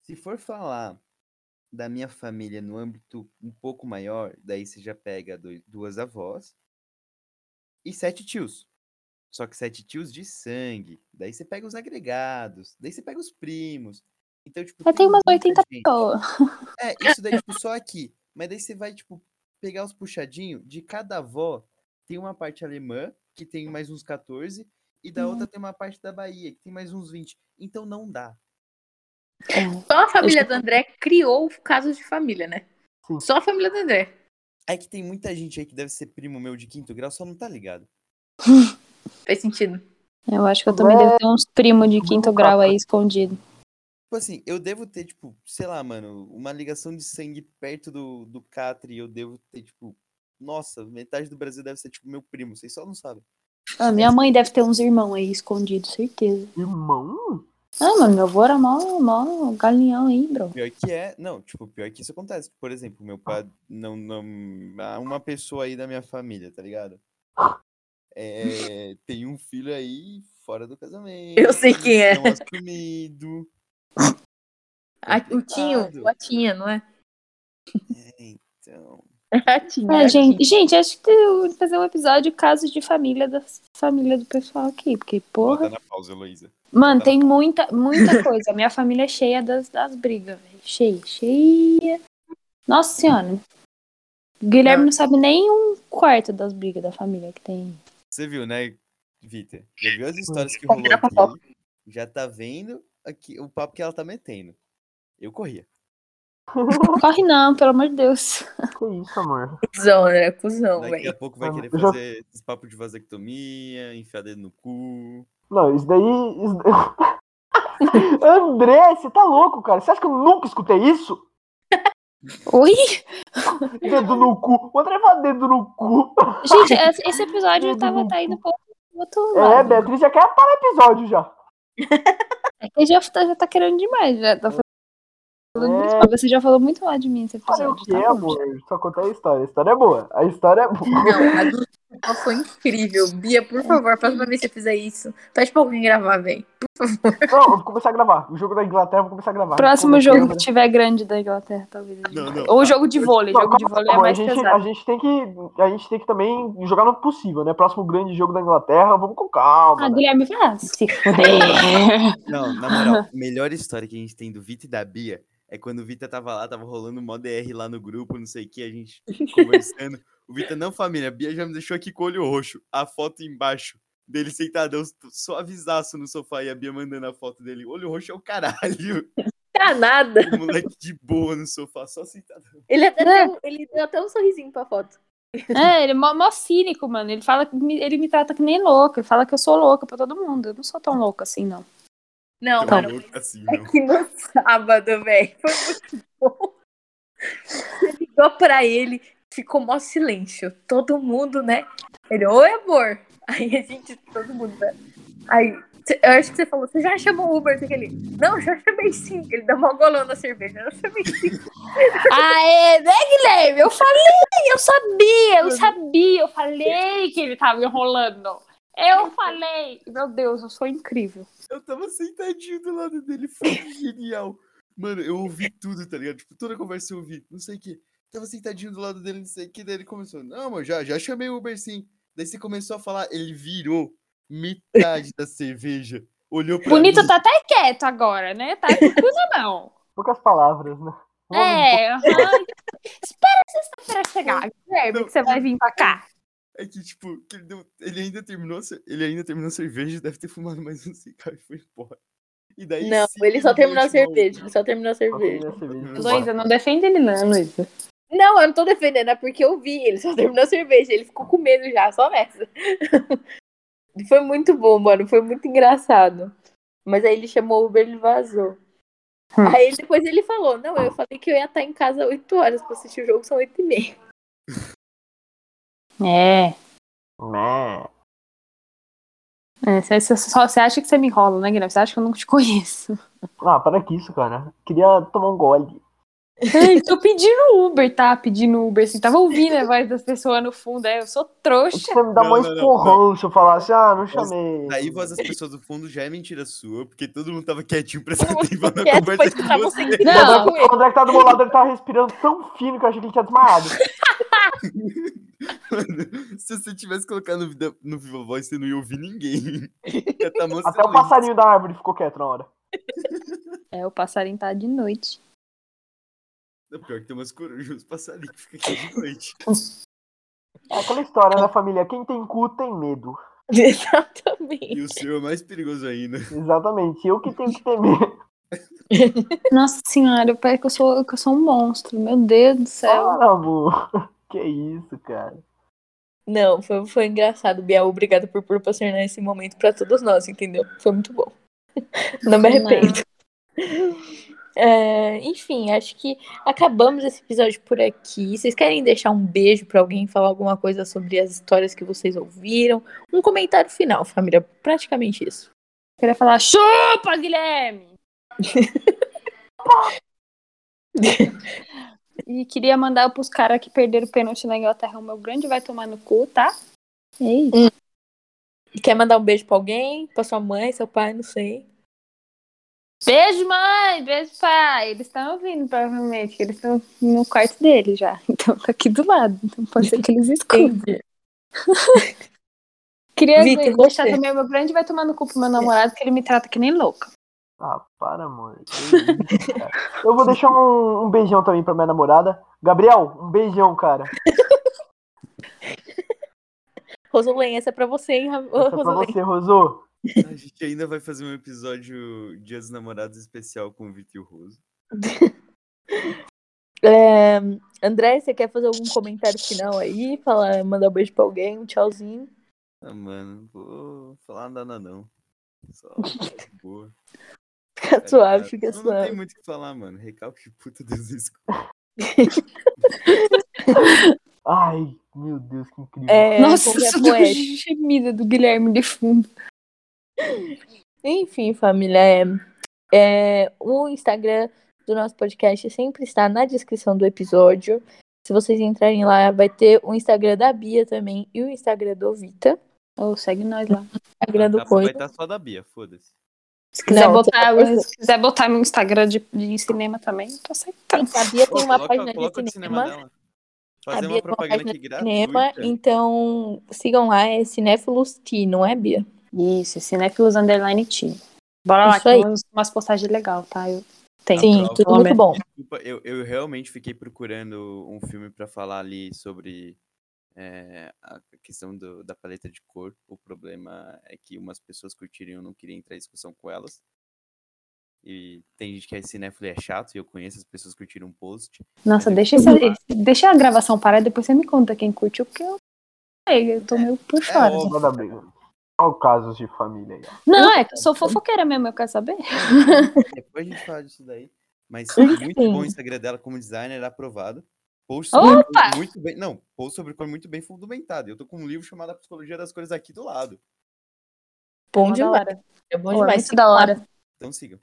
Se for falar da minha família no âmbito um pouco maior, daí você já pega dois- duas avós, e sete tios. Só que sete tios de sangue. Daí você pega os agregados. Daí você pega os primos. Então, tipo. Já tem umas muita 80 gente. pessoas. É, isso daí, tipo, só aqui. Mas daí você vai, tipo, pegar os puxadinhos. De cada avó, tem uma parte alemã, que tem mais uns 14. E da outra tem uma parte da Bahia, que tem mais uns 20. Então não dá. Só a família do André criou o caso de família, né? Sim. Só a família do André. É que tem muita gente aí que deve ser primo meu de quinto grau, só não tá ligado. Faz sentido. Eu acho que eu também devo ter uns primos de quinto grau aí escondido. Tipo assim, eu devo ter, tipo, sei lá, mano, uma ligação de sangue perto do, do Catri. Eu devo ter, tipo, nossa, metade do Brasil deve ser, tipo, meu primo. Vocês só não sabem. Ah, minha mãe deve ter uns irmãos aí escondidos, certeza. Irmão? Ah, mano, meu avô era mó, mó galinhão aí, bro. Pior que é, não, tipo, pior que isso acontece. Por exemplo, meu pai, não, não, uma pessoa aí da minha família, tá ligado? É, tem um filho aí fora do casamento. Eu sei quem é. Não assumido. A- o Tinho, o Atinha, não é? É, então. Atinha. É, gente, Atinha. gente, acho que eu vou fazer um episódio casos de família da família do pessoal aqui, porque, Bota porra. na pausa, Heloísa. Mano, Tá. tem muita, muita coisa. A minha família é cheia das, das brigas, velho. Cheia, cheia. Nossa senhora. O Guilherme Não. não sabe nem um quarto das brigas da família que tem. Você viu, né, Vitor? Já viu as histórias que Confira rolou a aqui? Já tá vendo aqui o papo que ela tá metendo. Eu corria. Corre não, pelo amor de Deus. Que isso, amor? Cusão, André, cuzão, Daqui a velho. pouco vai querer eu já- fazer esse papo de vasectomia, enfiar dedo no cu. Não, isso daí. Isso... André, você tá louco, cara? Você acha que eu nunca escutei isso? Oi? Dedo no cu. O André fala dedo no cu. Gente, esse esse episódio tava tá indo pro outro É. Beatriz já quer parar episódio já. É que já tá, já tá querendo demais. Já tá falando muito mal. Você já falou muito mal de mim esse Falei o episódio. quê, Tá bom, amor? Só contar a história. A história é boa. A história é boa. Não, a do foi incrível. Bia, por favor, próxima vez que você fizer isso, pede pra alguém gravar, velho. Não, eu vou começar a gravar. O jogo da Inglaterra eu vou começar a gravar. Próximo Como é jogo que que tiver grande da Inglaterra, talvez. Não, não. Ou jogo de vôlei. Não, Jogo de calma, vôlei é mais a gente, pesado. a gente tem que a gente tem que também jogar no possível, né? Próximo grande jogo da Inglaterra, vamos com calma. Ah, né? Guilherme, fuder. Não, na moral, a melhor história que a gente tem do Vita e da Bia é quando o Vita tava lá, tava rolando mó DR lá no grupo, não sei o que, a gente conversando. O Vita, não, família, a Bia já me deixou aqui com o olho roxo. A foto embaixo dele sentadão, suavizaço no sofá e a Bia mandando a foto dele. Olho roxo é o caralho. Tá nada. O moleque de boa no sofá, só sentadão. Ele, até É. deu, ele deu até um sorrisinho pra foto. É, ele é mó, mó cínico, mano. Ele fala que me- ele me trata que nem louca. Ele fala que eu sou louca pra todo mundo. Eu não sou tão louca assim, não. Não, mano, assim, é não. que no sábado, velho, foi muito bom. Você ligou pra ele, ficou mó silêncio. Todo mundo, né? Ele, oi, amor. Aí a gente, todo mundo, né? Aí, eu acho que você falou, você já chamou o Uber? Você que ele, não, já chamei sim. Ele dá uma golão na cerveja. Eu chamei sim. Aê, né, Guilherme? Eu falei, eu sabia, eu sabia. Eu falei que ele tava enrolando. Eu falei. Meu Deus, eu sou incrível. Eu tava sentadinho do lado dele, foi genial. Mano, eu ouvi tudo, tá ligado? Tipo, toda a conversa eu ouvi, não sei o que. Tava sentadinho do lado dele, não sei o que. Daí ele começou, não, amor, já, já chamei o Uber sim. Daí você começou a falar, ele virou metade da cerveja. Olhou pra Bonito mim. tá até quieto agora, né? Tá coisa não. Poucas palavras, né? Vamos- É, aham. Espera a sexta-feira chegar, Guilherme, que você vai vir pra cá. É que, tipo, que ele, deu- ele ainda terminou, ele ainda terminou a cerveja, deve ter fumado mais um cigarro e foi embora. E daí Não, sim, ele só terminou a cerveja. Ele só terminou a cerveja. a cerveja. Luísa, não defende ele não, Luísa. Não, eu não tô defendendo, é porque eu vi. Ele só terminou a cerveja. Ele ficou com medo já, só nessa. Foi muito bom, mano. Foi muito engraçado. Mas aí ele chamou o Uber e vazou. Hum. Aí depois ele falou: Não, eu falei que eu ia estar em casa 8 horas pra assistir o jogo, são 8 e meia. É. Né? Você você só- você acha que você me enrola, né, Guilherme? Você acha que eu não te conheço? Ah, para que isso, cara. Queria tomar um gole. Ei, tô pedindo Uber, tá? Pedindo Uber, assim. Tava ouvindo a voz das pessoas no fundo, é. Eu sou trouxa. Você me dá Não, não, esporrão se eu falasse, ah, não chamei. Daí voz das pessoas do fundo já é mentira sua, porque todo mundo tava quietinho atenção na quieto, conversa de você. você Não. tava com O ele. André que tá do meu lado, ele tá respirando tão fino que eu achei que ele tinha desmaiado. Mano, se você tivesse colocado no, Vida- no Viva Voz, você não ia ouvir ninguém. Tá Até o passarinho da árvore ficou quieto na hora. É, o passarinho tá de noite. Não, pior que tem umas corujas, uns passarinhos que ficam aqui de noite. É aquela história da família, quem tem cu tem medo. Exatamente. E o seu é mais perigoso ainda. Exatamente, eu que tenho que ter medo. Nossa senhora, parece que eu sou, que eu sou um monstro. Meu Deus do céu. Para, amor. Que isso, cara. Não, foi, foi engraçado, Biel. Obrigada por proporcionar esse momento pra todos nós, entendeu? Foi muito bom. Não me arrependo. É, enfim, acho que acabamos esse episódio por aqui. Vocês querem deixar um beijo pra alguém, falar alguma coisa sobre as histórias que vocês ouviram? Um comentário final, família. Praticamente isso. Eu queria falar, chupa, Guilherme! e queria mandar pros caras que perderam o pênalti na Inglaterra. O meu grande vai tomar no cu, tá? É isso. Quer mandar um beijo pra alguém? Pra sua mãe, seu pai, não sei. Beijo, mãe! Beijo, pai! Eles estão ouvindo, provavelmente. que Eles estão no quarto dele já. Então tá aqui do lado. Então pode ser que eles escutem. Queria Vitor, deixar você? também o meu grande vai tomar no cu pro meu namorado, que ele me trata que nem louca. Ah, para, cara. Eu vou deixar um, um beijão também pra minha namorada. Gabriel, um beijão, cara. Rosolém, essa é pra você, hein, Ra- Essa é pra Rosolém? você, Rosô. A gente ainda vai fazer um episódio Dia dos Namorados especial com o Vitor e o Roso. É, André, você quer fazer algum comentário final aí? Falar, mandar um beijo pra alguém, um tchauzinho. Ah, mano, não vou falar nada não. Só boa. Fica tá suave, ligado? fica não, não suave. tem muito o que falar, mano. Recalque de puta Deus. Ai, meu Deus, que incrível. É, Nossa, é poético. gemida do Guilherme de fundo. Enfim, família, é, é, o Instagram do nosso podcast sempre está na descrição do episódio. Se vocês entrarem lá, vai ter o Instagram da Bia também e o Instagram do Vita. Ô, segue nós lá. Instagram do A capa vai Coisa. estar só da Bia, foda-se. Se quiser, Não, botar, outra se quiser botar meu Instagram de, de cinema também, tô aceitando. A Bia tem uma coloca- página coloca de cinema. dela. A Fazer Bia uma tem uma propaganda página aqui de cinema, gratuita. então sigam lá, é Cinéfilos T, não é, Bia? Isso, Cinéfilos Underline T. Bora lá, que aí. tem umas, postagens legais, tá? Eu tenho. Sim, Pronto, tudo muito bom. Desculpa, eu, eu realmente fiquei procurando um filme pra falar ali sobre é, a questão do- da paleta de cor. O problema é que umas pessoas curtiram e eu não queria entrar em discussão com elas. E tem gente que é cinéfilo e é chato, e eu conheço as pessoas que curtiram um post. Nossa, deixa, esse- deixa a gravação parar e depois você me conta quem curtiu, porque eu, sei, eu tô meio por fora. óbvio. Olha casos de família aí. Não, é que eu sou fofoqueira mesmo, eu quero saber. Depois a gente fala disso daí. Mas muito bom o Instagram dela como designer, aprovado. Post sobre Opa! cor muito bem. Não, post sobre cor muito bem fundamentado. Eu tô com um livro chamado A Psicologia das Cores aqui do lado. Bom da demais. hora. É bom é demais. muito da lá. hora. Então sigam.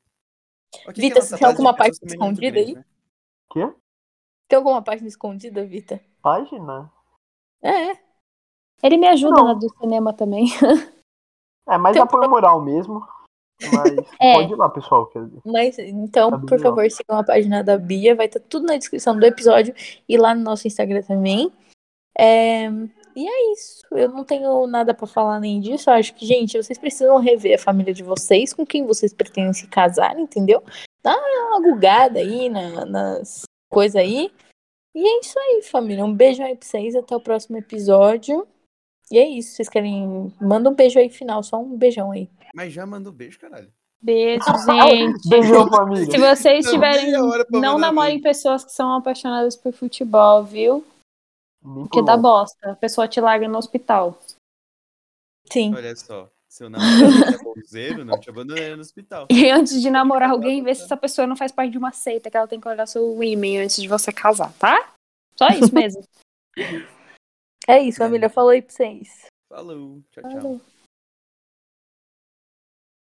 Ok, Vitor, que a nossa você tem alguma página é escondida aí? né? Quê? Tem alguma página escondida, Vita? Página? É, Ele me ajuda Não. na do cinema também. É, mais Tem- apoio moral mesmo. Mas É. pode ir lá, pessoal. mas então, Tá por favor, sigam a página da Bia, vai estar tudo na descrição do episódio e lá no nosso Instagram também. É, E é isso. Eu não tenho nada pra falar nem disso. Eu acho que, gente, vocês precisam rever a família de vocês, com quem vocês pretendem se casar, entendeu? Dá uma gugada aí na- nas coisas aí. E é isso aí, família. Um beijo aí pra vocês. Até o próximo episódio. E é isso. Vocês querem. Manda um beijo aí final, só um beijão aí. Mas já mandou beijo, caralho. Beijo, gente. Beijão, família. Se vocês Não, tiverem. Não namorem beijo. pessoas que são apaixonadas por futebol, viu? Nem Porque por dá bosta. A pessoa te larga no hospital. Sim. Olha só. Seu namorado é bolseiro, não te abandonaria no hospital. E antes de namorar alguém, vê se essa pessoa não faz parte de uma seita, que ela tem que olhar seu e-mail antes de você casar, tá? Só isso mesmo. É isso, família. Falou aí pra vocês. Falou. Tchau, tchau. Falou.